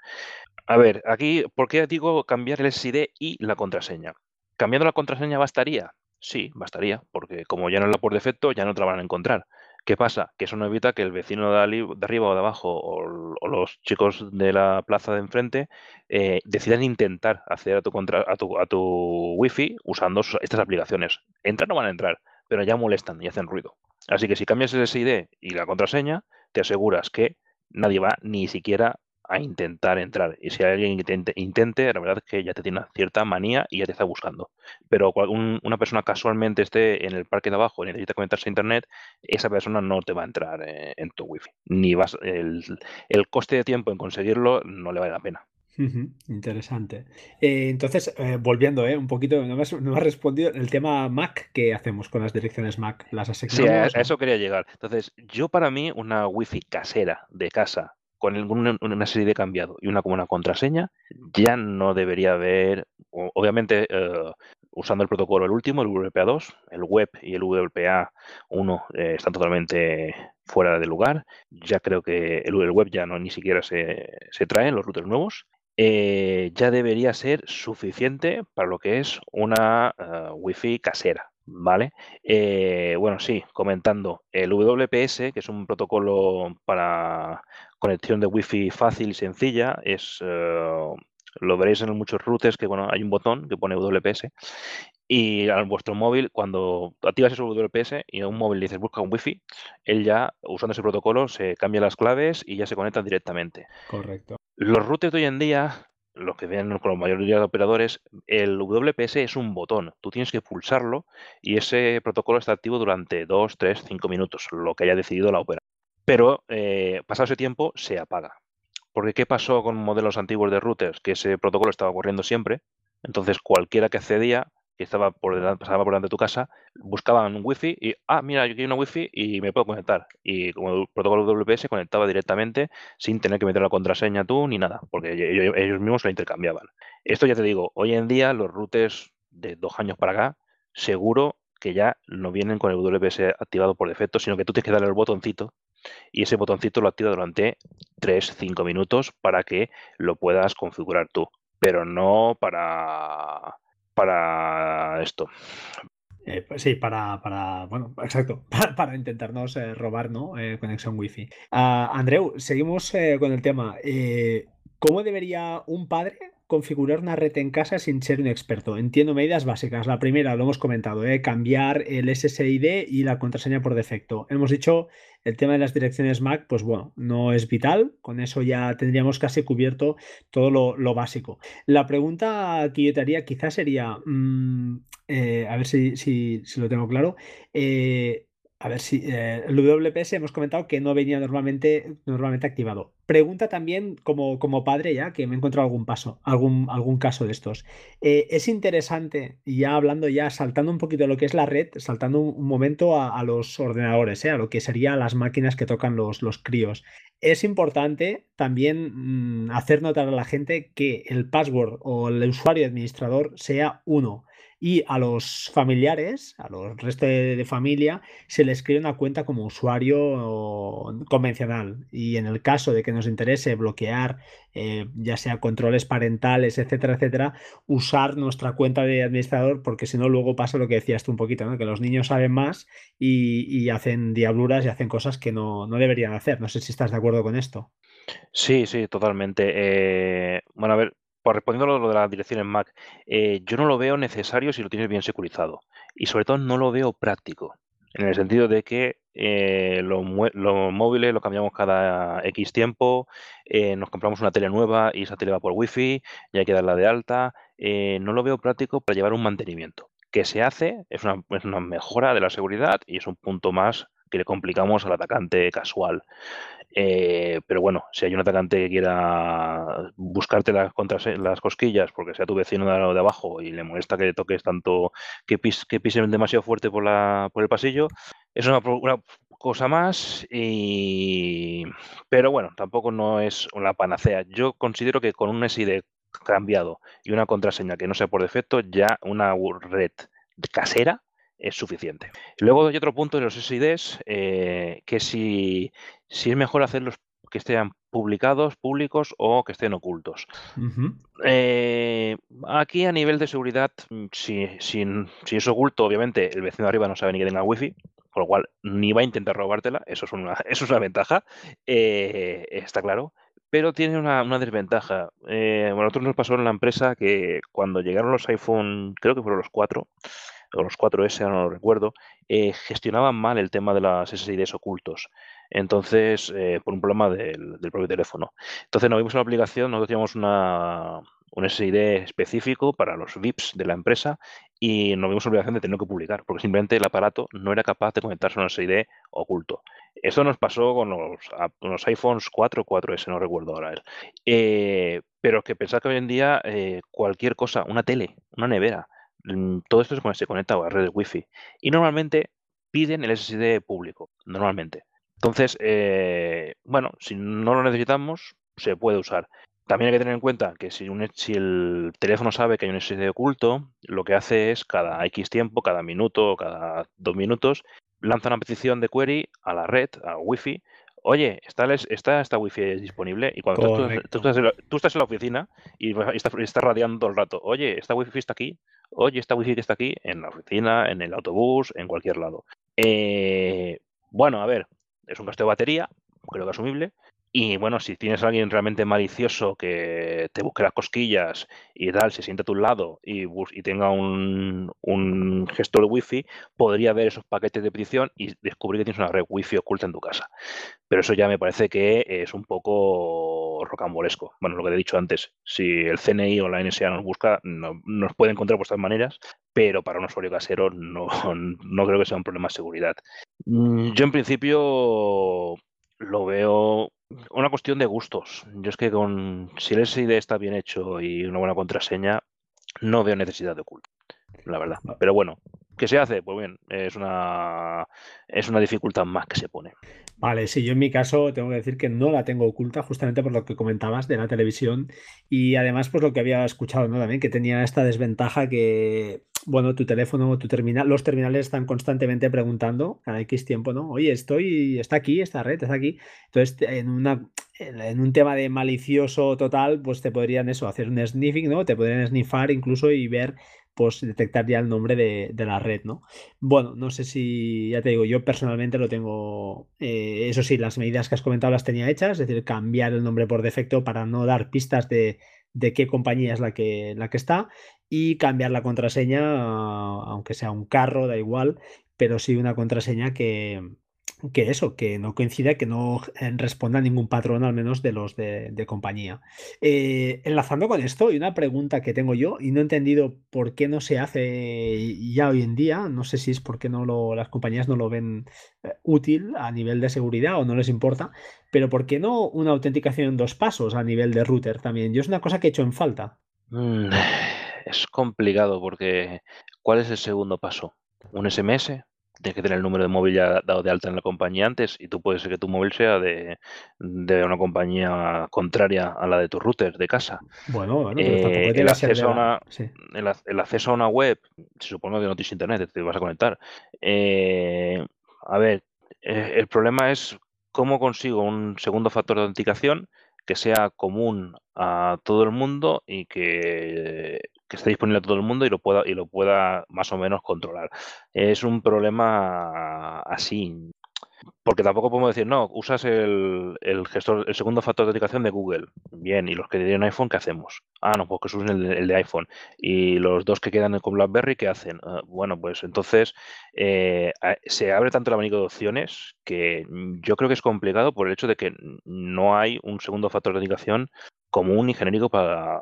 A ver, aquí, ¿por qué digo cambiar el SID y la contraseña? ¿Cambiando la contraseña bastaría? Sí, bastaría, porque como ya no la por defecto, ya no te la van a encontrar. ¿Qué pasa? Que eso no evita que el vecino de, arriba o de abajo o, los chicos de la plaza de enfrente eh, decidan intentar acceder a tu, contra, a tu, a tu wifi usando estas aplicaciones. Entrar no van a entrar, pero ya molestan y hacen ruido. Así que si cambias el SID y la contraseña, te aseguras que nadie va ni siquiera a intentar entrar. Y si alguien intente, intente, la verdad es que ya te tiene una cierta manía y ya te está buscando. Pero una persona casualmente esté en el parque de abajo y necesita conectarse a internet, esa persona no te va a entrar eh, en tu wifi. Ni vas, el, el coste de tiempo en conseguirlo no le vale la pena. Interesante. Eh, entonces, eh, volviendo un poquito, no me, has, respondido el tema Mac, ¿qué hacemos con las direcciones Mac? ¿Las asignamos? Sí, a, eso quería llegar. Entonces, yo para mí, una wifi casera de casa con una, serie de cambiado y una como una contraseña, ya no debería haber, obviamente, eh, usando el protocolo el último, el WPA2, el web y el WPA1 eh, están totalmente fuera de lugar. Ya creo que el, web ya no ni siquiera se, se traen los routers nuevos. Eh, ya debería ser suficiente para lo que es una wifi casera. ¿Vale? bueno, sí, comentando, el WPS, que es un protocolo para conexión de Wi-Fi fácil y sencilla. Es, eh, lo veréis en muchos routers que bueno, hay un botón que pone WPS y a vuestro móvil, cuando activas ese WPS y a un móvil le dices busca un Wi-Fi, él ya, usando ese protocolo, se cambia las claves y ya se conectan directamente. Correcto. Los routers de hoy en día, los que ven con la mayoría de operadores, el WPS es un botón. Tú tienes que pulsarlo y ese protocolo está activo durante 2, 3, 5 minutos, lo que haya decidido la operadora pero eh, pasado ese tiempo se apaga. Porque ¿qué pasó con modelos antiguos de routers? Que ese protocolo estaba corriendo siempre, entonces cualquiera que accedía, que estaba por delante, pasaba por delante de tu casa, buscaban un wifi y, ah, mira, yo quiero una wifi y me puedo conectar. Y como el protocolo WPS conectaba directamente sin tener que meter la contraseña tú ni nada, porque ellos mismos lo intercambiaban. Esto ya te digo, hoy en día los routers de dos años para acá, seguro que ya no vienen con el WPS activado por defecto, sino que tú tienes que darle el botoncito y ese botoncito lo activa durante 3-5 minutos para que lo puedas configurar tú, pero no para, para esto. Eh, pues sí, para, para, bueno, exacto, para, intentarnos eh, robar, ¿no? Eh, conexión wifi. Uh, Andreu, seguimos con el tema. ¿Cómo debería un padre configurar una red en casa sin ser un experto. Entiendo medidas básicas. La primera, lo hemos comentado, ¿eh? cambiar el SSID y la contraseña por defecto. Hemos dicho el tema de las direcciones MAC, pues bueno, no es vital. Con eso ya tendríamos casi cubierto todo lo, básico. La pregunta que yo te haría quizás sería, mm, eh, a ver si, si, lo tengo claro. Eh, a ver si eh, el WPS hemos comentado que no venía normalmente, normalmente activado. Pregunta también como, como padre ya, que me he encontrado algún paso, algún, algún caso de estos. Eh, es interesante, ya hablando ya, saltando un poquito de lo que es la red, saltando un, momento a, los ordenadores, eh, a lo que serían las máquinas que tocan los, los críos. Es importante también mm, hacer notar a la gente que el password o el usuario administrador sea uno y a los familiares, a los restos de, familia, se les crea una cuenta como usuario convencional. Y en el caso de que nos interese bloquear, eh, ya sea controles parentales, etcétera, etcétera, usar nuestra cuenta de administrador, porque si no, luego pasa lo que decías tú un poquito, ¿no? que los niños saben más y, hacen diabluras y hacen cosas que no, deberían hacer. No sé si estás de acuerdo con esto. Sí, sí, totalmente. Eh, bueno, a ver, por respondiendo a lo de la dirección en Mac, eh, yo no lo veo necesario si lo tienes bien securizado. Y sobre todo no lo veo práctico. En el sentido de que eh, los, móviles los cambiamos cada X tiempo, eh, nos compramos una tele nueva y esa tele va por Wi-Fi y hay que darla de alta. no lo veo práctico para llevar un mantenimiento. Que se hace, es una mejora de la seguridad y es un punto más que le complicamos al atacante casual. Eh, pero bueno, si hay un atacante que quiera buscarte las, las cosquillas porque sea tu vecino de, abajo y le molesta que toques tanto, que, pis, que pisen demasiado fuerte por el pasillo, es una, cosa más. Y... Pero bueno, tampoco no es una panacea. Yo considero que con un SID cambiado y una contraseña que no sea por defecto, ya una red casera es suficiente. Luego hay otro punto de los SIDs, eh, que si, si es mejor hacerlos que estén publicados, públicos o que estén ocultos. Eh, aquí a nivel de seguridad, mm, si, si, es oculto, obviamente el vecino de arriba no sabe ni que tenga wifi, con lo cual ni va a intentar robártela, eso es una, eso es una ventaja, eh, está claro. Pero tiene una, desventaja. bueno, a nosotros nos pasó en la empresa que cuando llegaron los iPhone, creo que fueron los cuatro, o los 4S, no lo recuerdo, eh, gestionaban mal el tema de las SSIDs ocultos. Entonces, eh, por un problema del, propio teléfono. Entonces, nos vimos una aplicación, nosotros teníamos una, un SSID específico para los VIPs de la empresa y nos vimos una obligación de tener que publicar, porque simplemente el aparato no era capaz de conectarse a un SSID oculto. Eso nos pasó con los, los iPhones 4 4S, no recuerdo ahora él. Eh, pero que pensaba que hoy en día cualquier cosa, una tele, una nevera, todo esto se conecta a la red Wi-Fi. Y normalmente piden el SSD público, normalmente. Entonces, eh, bueno, si no lo necesitamos, se puede usar. También hay que tener en cuenta que si, si el teléfono sabe que hay un SSD oculto, lo que hace es cada X tiempo, cada minuto, cada dos minutos, lanza una petición de query a la red, a Wi-Fi, oye, está, está esta wifi disponible y cuando tú, estás en la, oficina y estás está radiando todo el rato, oye, esta wifi está aquí, oye, esta wifi que está aquí, en la oficina, en el autobús, en cualquier lado. Eh, bueno, a ver, es un gasto de batería, creo que asumible, y bueno, si tienes a alguien realmente malicioso que te busque las cosquillas y tal, se siente a tu lado y, y tenga un, un, gestor de wifi, podría ver esos paquetes de petición y descubrir que tienes una red wifi oculta en tu casa. Pero eso ya me parece que es un poco rocambolesco. Bueno, lo que he dicho antes, si el CNI o la NSA nos busca, no, nos puede encontrar por estas maneras, pero para un usuario casero no, no creo que sea un problema de seguridad. Mm, yo en principio lo veo una cuestión de gustos. Yo es que con si el SID está bien hecho y una buena contraseña, no veo necesidad de oculto, la verdad. Pero bueno, ¿qué se hace? Pues bien, es una es una dificultad más que se pone. Vale, sí, yo en mi caso tengo que decir que no la tengo oculta, justamente por lo que comentabas de la televisión y además por lo que había escuchado ¿no? también, que tenía esta desventaja que, bueno, tu teléfono, tu terminal, los terminales están constantemente preguntando cada X tiempo, ¿no? Oye, estoy, está aquí, esta red está aquí. Entonces, en una, en un tema de malicioso total, pues te podrían eso, hacer un sniffing, ¿no? Te podrían sniffar incluso y ver pues detectar ya el nombre de, la red, ¿no? Bueno, no sé si, ya te digo, yo personalmente lo tengo, eh, eso sí, las medidas que has comentado las tenía hechas, es decir, cambiar el nombre por defecto para no dar pistas de, qué compañía es la que, la que está y cambiar la contraseña, aunque sea un carro, da igual, pero sí una contraseña que, que eso, que no coincide, que no eh, responda a ningún patrón, al menos de los de, compañía. Eh, enlazando con esto, hay una pregunta que tengo yo y no he entendido por qué no se hace ya hoy en día. No sé si es porque no las compañías no lo ven eh, útil a nivel de seguridad o no les importa, pero ¿por qué no una autenticación en dos pasos a nivel de router también? Yo es una cosa que he hecho en falta. Mm, es complicado porque ¿cuál es el segundo paso? ¿Un SMS? Tienes que tener el número de móvil ya dado de alta en la compañía antes y tú puedes ser que tu móvil sea de, una compañía contraria a la de tu router de casa. Bueno, bueno eh, el, acceso a una, el, acceso a una web, se supone que no tienes internet, te vas a conectar. Eh, a ver, eh, el problema es cómo consigo un segundo factor de autenticación que sea común a todo el mundo y que esté disponible a todo el mundo y lo pueda y lo pueda más o menos controlar. Es un problema así. Porque tampoco podemos decir, no, usas el, gestor, el segundo factor de autenticación de Google. Bien, ¿y los que tienen iPhone qué hacemos? Ah, no, pues que usen el, de iPhone. ¿Y los dos que quedan con BlackBerry qué hacen? Ah, bueno, pues entonces eh, se abre tanto el abanico de opciones que yo creo que es complicado por el hecho de que no hay un segundo factor de autenticación común y genérico para,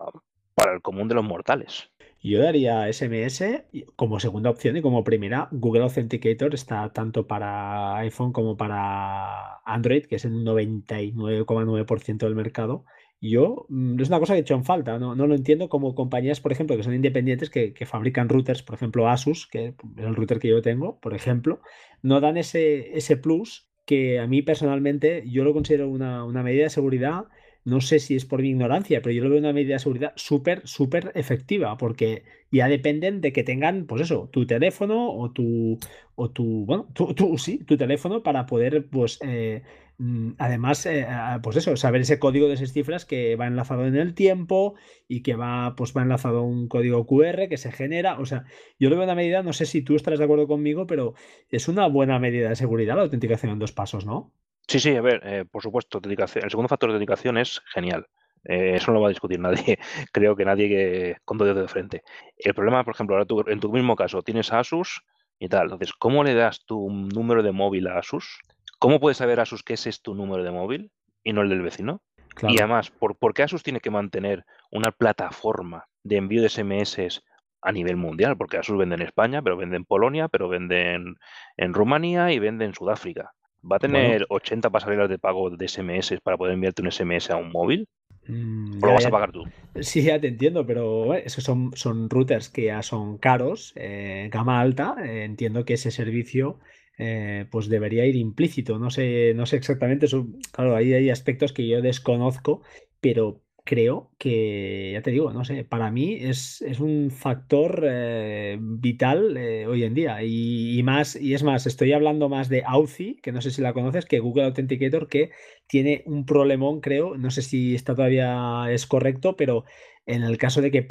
para el común de los mortales. Yo daría SMS como segunda opción y como primera, Google Authenticator está tanto para iPhone como para Android, que es el 99,9% del mercado. Yo, mm, es una cosa que he hecho en falta, ¿no? no lo entiendo como compañías, por ejemplo, que son independientes, que, fabrican routers, por ejemplo, Asus, que es el router que yo tengo, por ejemplo, no dan ese, ese plus que a mí personalmente yo lo considero una, una medida de seguridad no sé si es por mi ignorancia, pero yo lo veo una medida de seguridad súper, súper efectiva, porque ya dependen de que tengan, pues eso, tu teléfono o tu, o tu, bueno, tu, sí, tu teléfono para poder, pues, eh, mm, además, eh, pues eso, saber ese código de seis cifras que va enlazado en el tiempo y que va, pues va enlazado un código QR que se genera, o sea, yo lo veo una medida, no sé si tú estarás de acuerdo conmigo, pero es una buena medida de seguridad la autenticación en dos pasos, ¿no? Sí, sí, a ver, eh, por supuesto, dedicación. el segundo factor de dedicación es genial. Eh, eso no lo va a discutir nadie. Creo que nadie que con dos de frente. El problema, por ejemplo, ahora tú, en tu mismo caso tienes Asus y tal. Entonces, ¿cómo le das tu número de móvil a Asus? ¿Cómo puedes saber Asus que ese es tu número de móvil y no el del vecino? Y además, ¿por, ¿por, qué Asus tiene que mantener una plataforma de envío de SMS a nivel mundial? Porque Asus vende en España, pero vende en Polonia, pero vende en, en Rumanía y vende en Sudáfrica. ¿Va a tener 80 pasarelas de pago de SMS para poder enviarte un SMS a un móvil? Mm, ¿O lo vas a pagar tú? Sí, ya te entiendo, pero es que son, son routers que ya son caros, eh, gama alta. Eh, entiendo que ese servicio eh, pues debería ir implícito. No sé, no sé exactamente. claro, ahí hay aspectos que yo desconozco, pero creo que, ya te digo, no sé, para mí es, un factor eh, vital eh, hoy en día. Y, más, y es más, estoy hablando más de Authy, que no sé si la conoces, que Google Authenticator, que tiene un problemón, creo, no sé si está todavía es correcto, pero en el caso de que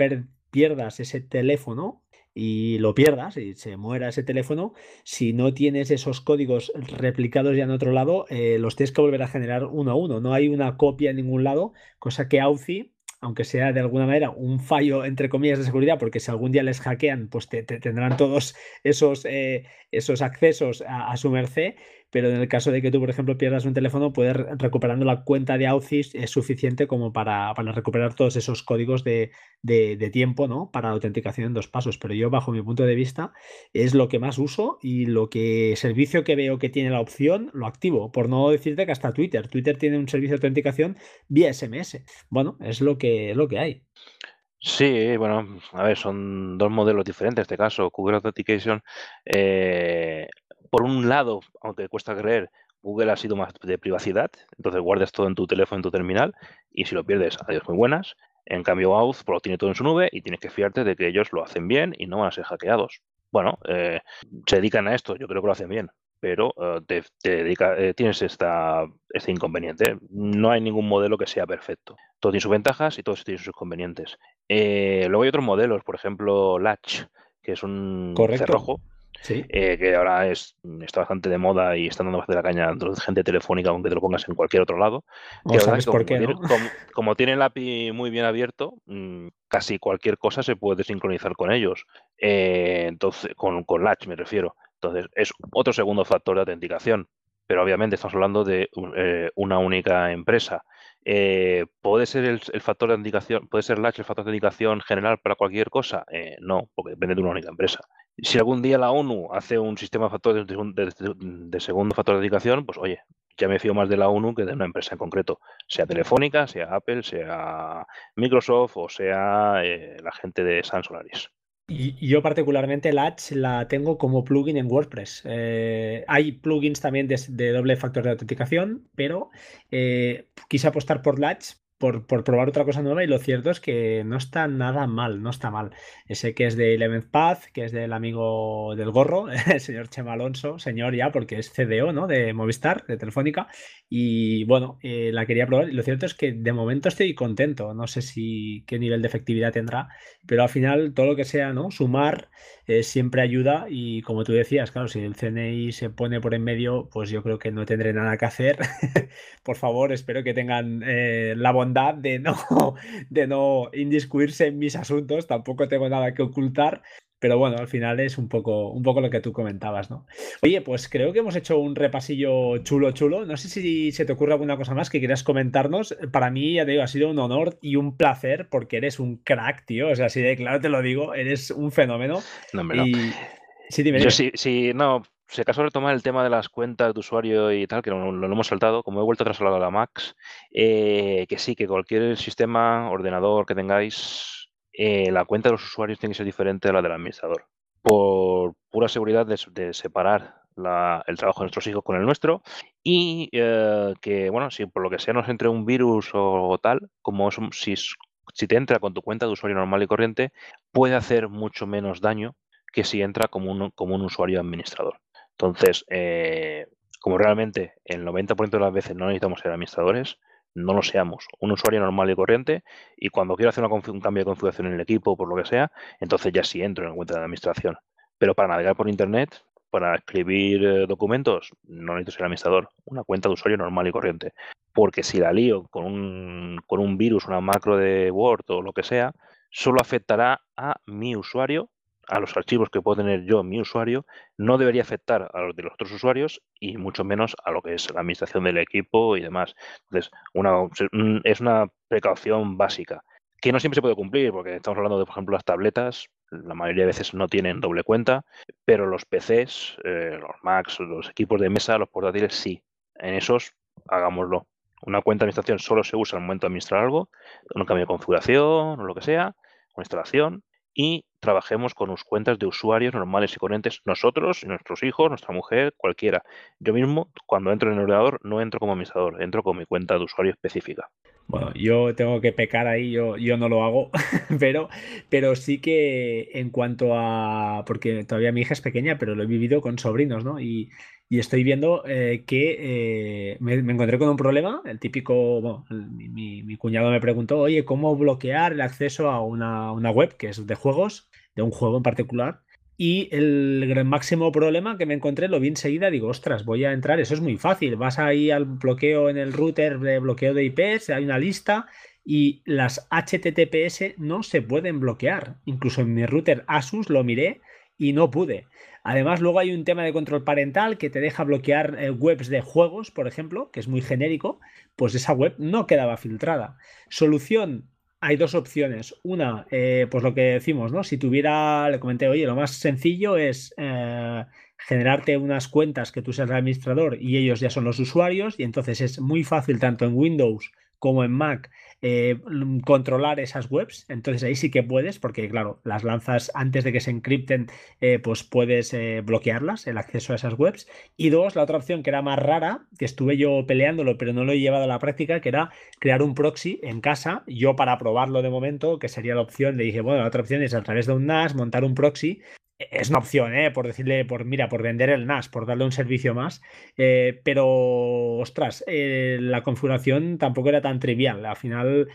pierdas ese teléfono, y lo pierdas y se muera ese teléfono, si no tienes esos códigos replicados ya en otro lado, eh, los tienes que volver a generar uno a uno. No hay una copia en ningún lado, cosa que Authy aunque sea de alguna manera un fallo, entre comillas, de seguridad, porque si algún día les hackean, pues te, tendrán todos esos, eh, esos accesos a, su merced, pero en el caso de que tú, por ejemplo, pierdas un teléfono, poder recuperando la cuenta de Authis es suficiente como para, recuperar todos esos códigos de, tiempo, ¿no? Para autenticación en dos pasos. Pero yo, bajo mi punto de vista, es lo que más uso y lo que servicio que veo que tiene la opción, lo activo. Por no decirte que hasta Twitter. Twitter tiene un servicio de autenticación vía SMS. Bueno, es lo que, lo que hay. Sí, bueno, a ver, son dos modelos diferentes en este caso. Google Authentication eh, por un lado, aunque cuesta creer, Google ha sido más de privacidad, entonces guardas todo en tu teléfono, en tu terminal, y si lo pierdes, adiós muy buenas. En cambio, Auth pues, lo tiene todo en su nube y tienes que fiarte de que ellos lo hacen bien y no van a ser hackeados. Bueno, eh, se dedican a esto, yo creo que lo hacen bien, pero eh, te, eh, tienes esta, este inconveniente. No hay ningún modelo que sea perfecto. Todo tiene sus ventajas y todos tienen sus inconvenientes. luego hay otros modelos, por ejemplo, Latch, que es un cerrojo eh, que ahora es, está bastante de moda y está dando de la caña a gente telefónica, aunque te lo pongas en cualquier otro lado. como, tiene, el API muy bien abierto, mm, casi cualquier cosa se puede sincronizar con ellos. Eh, entonces, con, con Latch me refiero. Entonces, es otro segundo factor de autenticación. Pero obviamente estamos hablando de eh, una única empresa. ¿Puede ser el, factor de autenticación, puede ser Latch el factor de autenticación general para cualquier cosa? no, porque depende de una única empresa si algún día la ONU hace un sistema de, de, segundo factor de dedicación, pues oye, ya me fío más de la ONU que de una empresa en concreto, sea Telefónica, sea Apple, sea Microsoft o sea eh, la gente de San Solaris. Y yo particularmente Latch la tengo como plugin en WordPress. Eh, hay plugins también de, doble factor de autenticación, pero eh, quise apostar por Latch por, probar otra cosa nueva y lo cierto es que no está nada mal, no está mal. Ese que es de Eleventh Path, que es del amigo del gorro, el señor Chema Alonso, señor ya, porque es CDO, ¿no? De Movistar, de Telefónica. Y bueno, eh, la quería probar y lo cierto es que de momento estoy contento. No sé si qué nivel de efectividad tendrá, pero al final todo lo que sea, ¿no? Sumar eh, siempre ayuda y como tú decías, claro, si el CNI se pone por en medio, pues yo creo que no tendré nada que hacer. por favor, espero que tengan eh, la bondad de no, de no indiscuirse en mis asuntos, tampoco tengo nada que ocultar, pero bueno, al final es un poco, un poco lo que tú comentabas, ¿no? Oye, pues creo que hemos hecho un repasillo chulo, chulo. No sé si se te ocurre alguna cosa más que quieras comentarnos. Para mí, ya te digo, ha sido un honor y un placer porque eres un crack, tío. O sea, así de claro te lo digo, eres un fenómeno. No, me y... Sí, dime, Yo sí, sí, no, si acaso retomar el tema de las cuentas de usuario y tal, que lo, lo hemos saltado, como he vuelto a trasladar a la Max, eh, que sí, que cualquier sistema, ordenador que tengáis, eh, la cuenta de los usuarios tiene que ser diferente a la del administrador. Por pura seguridad de, separar el trabajo de nuestros hijos con el nuestro y eh, que, bueno, si por lo que sea nos entre un virus o, tal, como si, si te entra con tu cuenta de usuario normal y corriente, puede hacer mucho menos daño que si entra como un usuario administrador. Entonces, eh, como realmente el 90% de las veces no necesitamos ser administradores, no lo seamos. Un usuario normal y corriente y cuando quiero hacer un cambio de configuración en el equipo, por lo que sea, entonces ya sí entro en la cuenta de administración. Pero para navegar por Internet, para escribir eh, documentos, no necesito ser administrador. Una cuenta de usuario normal y corriente. Porque si la lío con un, con un virus, una macro de Word o lo que sea, solo afectará a mi usuario a los archivos que puedo tener yo mi usuario, no debería afectar a los de los otros usuarios y mucho menos a lo que es la administración del equipo y demás. Entonces, una, es una precaución básica que no siempre se puede cumplir, porque estamos hablando de, por ejemplo, las tabletas, la mayoría de veces no tienen doble cuenta, pero los PCs, eh, los Macs, los equipos de mesa, los portátiles sí. En esos, hagámoslo. Una cuenta de administración solo se usa al momento de administrar algo, un cambio de configuración o lo que sea, con instalación, y trabajemos con sus cuentas de usuarios normales y corrientes, nosotros, nuestros hijos, nuestra mujer, cualquiera. Yo mismo, cuando entro en el ordenador, no entro como administrador, entro con mi cuenta de usuario específica. Bueno, yo tengo que pecar ahí, yo, yo no lo hago, pero, pero sí que en cuanto a, porque todavía mi hija es pequeña, pero lo he vivido con sobrinos, ¿no? Y, y estoy viendo eh, que eh, me, encontré con un problema, el típico, bueno, mi, cuñado me preguntó, oye, ¿cómo bloquear el acceso a una, web que es de juegos, de un juego en particular? Y el gran máximo problema que me encontré lo vi enseguida, digo, ostras, voy a entrar, eso es muy fácil, vas ahí al bloqueo en el router de bloqueo de IPs, hay una lista y las HTTPS no se pueden bloquear. Incluso en mi router Asus lo miré y no pude. Además, luego hay un tema de control parental que te deja bloquear eh, webs de juegos, por ejemplo, que es muy genérico, pues esa web no quedaba filtrada. Solución, hay dos opciones. Una, eh, pues lo que decimos, ¿no? Si tuviera, le comenté, oye, lo más sencillo es eh, generarte unas cuentas que tú seas administrador y ellos ya son los usuarios, y entonces es muy fácil tanto en Windows como en Mac eh, controlar esas webs. Entonces ahí sí que puedes, porque claro, las lanzas antes de que se encripten, eh, pues puedes eh, bloquearlas, el acceso a esas webs. Y dos, la otra opción que era más rara, que estuve yo peleándolo, pero no lo he llevado a la práctica, que era crear un proxy en casa. Yo para probarlo de momento, que sería la opción, le dije, bueno, la otra opción es a través de un NAS montar un proxy es una opción, ¿eh? por decirle, por mira, por vender el NAS, por darle un servicio más. Eh, pero, ostras, eh, la configuración tampoco era tan trivial. Al final,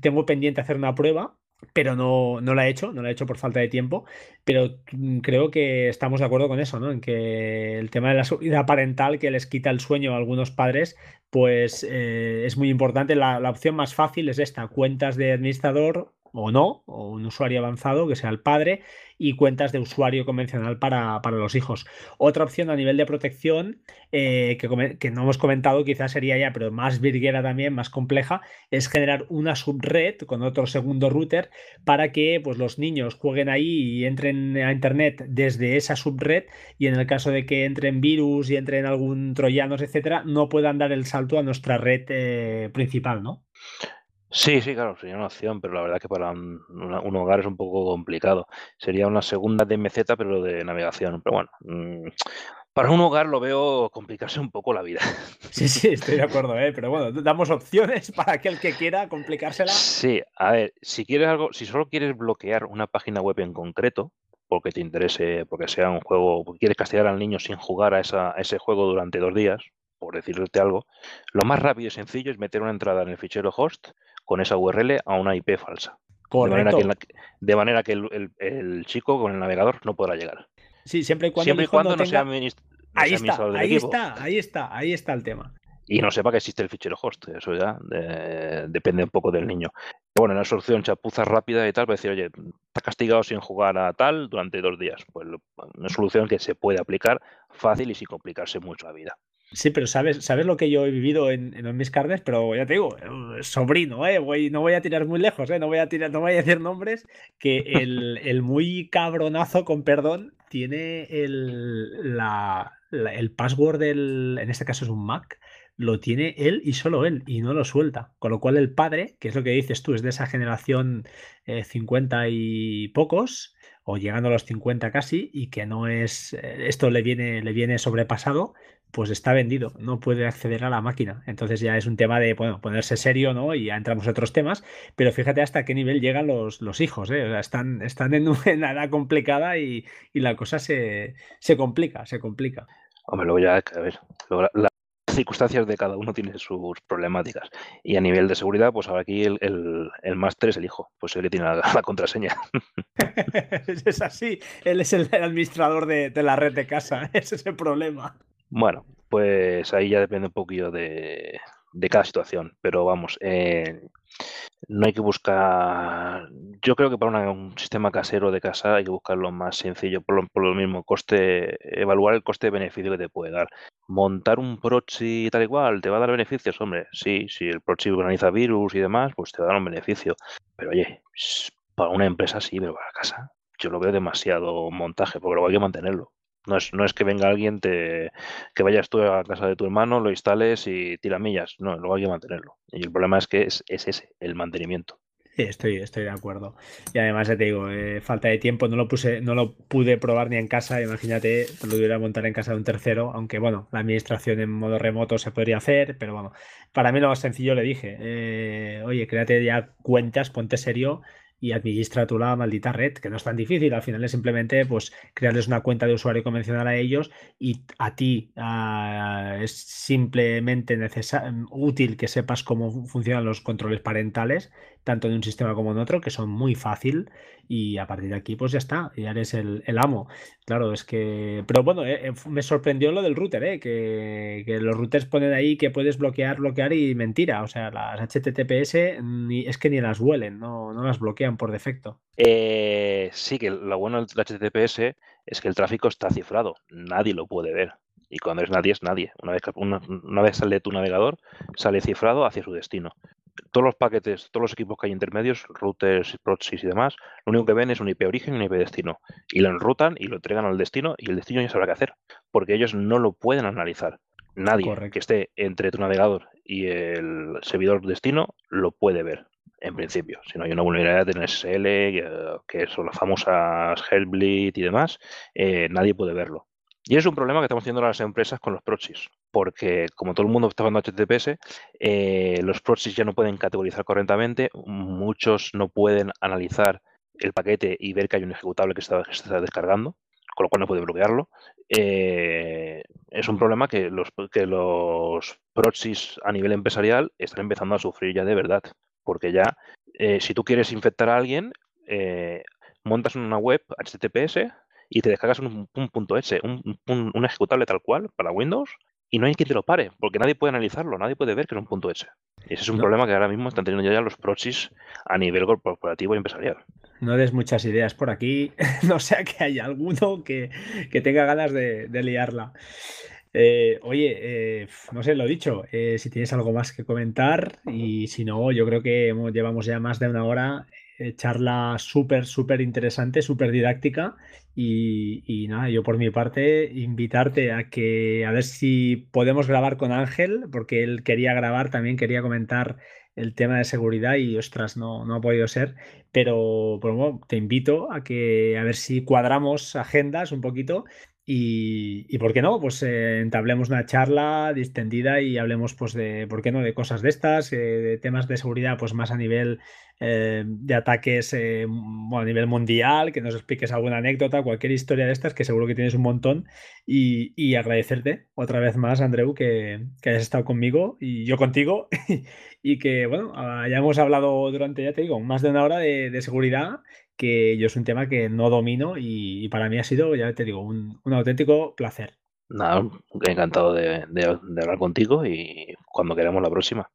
tengo pendiente hacer una prueba, pero no, no la he hecho, no la he hecho por falta de tiempo. Pero mm, creo que estamos de acuerdo con eso, ¿no? En que el tema de la seguridad parental que les quita el sueño a algunos padres, pues es muy importante. La, la opción más fácil es esta: cuentas de administrador o no, o un usuario avanzado que sea el padre y cuentas de usuario convencional para, los hijos. Otra opción a nivel de protección eh, que, no hemos comentado, quizás sería ya, pero más virguera también, más compleja, es generar una subred con otro segundo router para que pues, los niños jueguen ahí y entren a Internet desde esa subred y en el caso de que entren virus y entren algún troyanos, etcétera, no puedan dar el salto a nuestra red eh, principal, ¿no? Sí, sí, claro, sería una opción, pero la verdad que para un, hogar es un poco complicado. Sería una segunda DMZ, pero de navegación. Pero bueno, mm, para un hogar lo veo complicarse un poco la vida. Sí, sí, estoy de acuerdo, ¿eh? pero bueno, damos opciones para aquel que quiera complicársela. Sí, a ver, si quieres algo, si solo quieres bloquear una página web en concreto, porque te interese, porque sea un juego, porque quieres castigar al niño sin jugar a, esa, ese juego durante dos días, por decirte algo, lo más rápido y sencillo es meter una entrada en el fichero host con esa URL a una IP falsa. De manera que, de manera que el, chico con el navegador no podrá llegar. Sí, siempre y cuando, siempre y cuando no, sea, ahí está, ahí está, ahí está, ahí está el tema y no sepa que existe el fichero host. Eso ya depende un poco del niño. Bueno, una solución chapuza rápida y tal, para decir, oye, está castigado sin jugar a tal durante dos días. Pues una solución que se puede aplicar fácil y sin complicarse mucho la vida. Sí, pero sabes, sabes lo que yo he vivido en, en mis carnes, pero ya te digo, eh, sobrino, eh, voy, no voy a tirar muy lejos, eh, no voy a tirar, no voy a decir nombres, que el, el muy cabronazo, con perdón, tiene el, la, el password del, en este caso es un Mac, lo tiene él y solo él, y no lo suelta. Con lo cual el padre, que es lo que dices tú, es de esa generación 50 eh, y pocos, o llegando a los 50 casi, y que no es, eh, esto le viene, le viene sobrepasado, pues está vendido, no puede acceder a la máquina. Entonces ya es un tema de, bueno, ponerse serio, ¿no? Y ya entramos en otros temas, pero fíjate hasta qué nivel llegan los, los hijos, ¿eh? están, están en una edad complicada y, la cosa se, se complica, se complica. Hombre, luego ya, a ver, la, circunstancias de cada uno tiene sus problemáticas. Y a nivel de seguridad, pues ahora aquí el, el, máster es el hijo, pues él que tiene la, contraseña. es así, él es el administrador de, de, la red de casa, ese es el problema. Bueno, pues ahí ya depende un poquillo de, cada situación, pero vamos, eh, no hay que buscar. Yo creo que para un sistema casero de casa hay que buscar lo más sencillo, por lo, mismo coste, evaluar el coste-beneficio que te puede dar. Montar un proxy tal igual, ¿te va a dar beneficios? Hombre, sí, si el proxy organiza virus y demás, pues te va a dar un beneficio. Pero oye, para una empresa sí, pero para casa yo lo veo demasiado montaje, porque luego hay que mantenerlo. No es, no es que venga alguien, te, que vayas tú a casa de tu hermano, lo instales y tiramillas. No, luego hay que mantenerlo. Y el problema es que es, ese, el mantenimiento. estoy, estoy de acuerdo. Y además ya te digo, eh, falta de tiempo, no lo puse, no lo pude probar ni en casa. Imagínate, lo tuviera montar en casa de un tercero, aunque bueno, la administración en modo remoto se podría hacer, pero bueno, para mí lo más sencillo le dije, eh, oye, créate ya cuentas, ponte serio y administra tú la maldita red, que no es tan difícil. Al final es simplemente pues crearles una cuenta de usuario convencional a ellos y a ti es simplemente útil que sepas cómo funcionan los controles parentales, tanto en un sistema como en otro, que son muy fácil y a partir de aquí pues ya está, ya eres el, amo. Claro, es que... Pero bueno, eh, eh, me sorprendió lo del router, eh, que, los routers ponen ahí que puedes bloquear, bloquear y mentira. O sea, las HTTPS ni, es que ni las huelen, no, no las bloquean por defecto. Eh, sí, que lo bueno del HTTPS es que el tráfico está cifrado, nadie lo puede ver. Y cuando es nadie, es nadie. Una vez, una, vez sale de tu navegador, sale cifrado hacia su destino todos los paquetes, todos los equipos que hay intermedios, routers, proxies y demás, lo único que ven es un IP origen y un IP destino. Y lo enrutan y lo entregan al destino y el destino ya sabrá qué hacer, porque ellos no lo pueden analizar. Nadie que esté entre tu navegador y el servidor destino lo puede ver, en principio. Si no hay una vulnerabilidad en SSL, que son las famosas Hellbleed y demás, eh, nadie puede verlo. Y es un problema que estamos teniendo las empresas con los proxies, porque como todo el mundo está hablando HTTPS, eh, los proxies ya no pueden categorizar correctamente, muchos no pueden analizar el paquete y ver que hay un ejecutable que se está, descargando, con lo cual no puede bloquearlo. Eh, es un problema que los, que los proxies a nivel empresarial están empezando a sufrir ya de verdad, porque ya eh, si tú quieres infectar a alguien, montas una web HTTPS, y te descargas un, punto .s, un, ejecutable tal cual para Windows y no hay quien te lo pare, porque nadie puede analizarlo, nadie puede ver que es un punto .s. Y ese es un problema que ahora mismo están teniendo ya los proxies a nivel corporativo y empresarial. No des muchas ideas por aquí, no sea que haya alguno que, tenga ganas de, liarla. Eh, oye, eh, no sé, lo dicho, eh, si tienes algo más que comentar y si no, yo creo que llevamos ya más de una hora charla súper, súper interesante, súper didáctica. Y, nada, yo por mi parte, invitarte a que a ver si podemos grabar con Ángel, porque él quería grabar, también quería comentar el tema de seguridad y ostras, no, no ha podido ser. Pero, bueno, te invito a que a ver si cuadramos agendas un poquito Y, por qué no, pues eh, entablemos una charla distendida y hablemos, pues, de, ¿por qué no?, de cosas de estas, eh, de temas de seguridad, pues más a nivel eh, de ataques a nivel mundial, que nos expliques alguna anécdota, cualquier historia de estas, que seguro que tienes un montón. Y, agradecerte otra vez más, Andreu, que, hayas estado conmigo y yo contigo. y que, bueno, hayamos hablado durante, ya te digo, más de una hora de seguridad que yo es un tema que no domino y, para mí ha sido, ya te digo, un, auténtico placer. Nada, encantado de, hablar contigo y cuando queramos la próxima.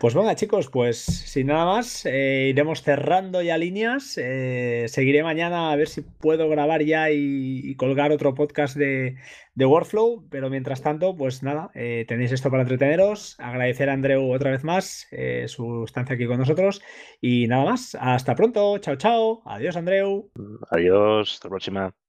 Pues venga, chicos, pues sin nada más, eh, iremos cerrando ya líneas. Eh, seguiré mañana a ver si puedo grabar ya y, colgar otro podcast de, Workflow, pero mientras tanto, pues nada, eh, tenéis esto para entreteneros. Agradecer a Andreu otra vez más su estancia aquí con nosotros y nada más. Hasta pronto, chao, chao. Adiós, Andreu. Adiós, hasta la próxima.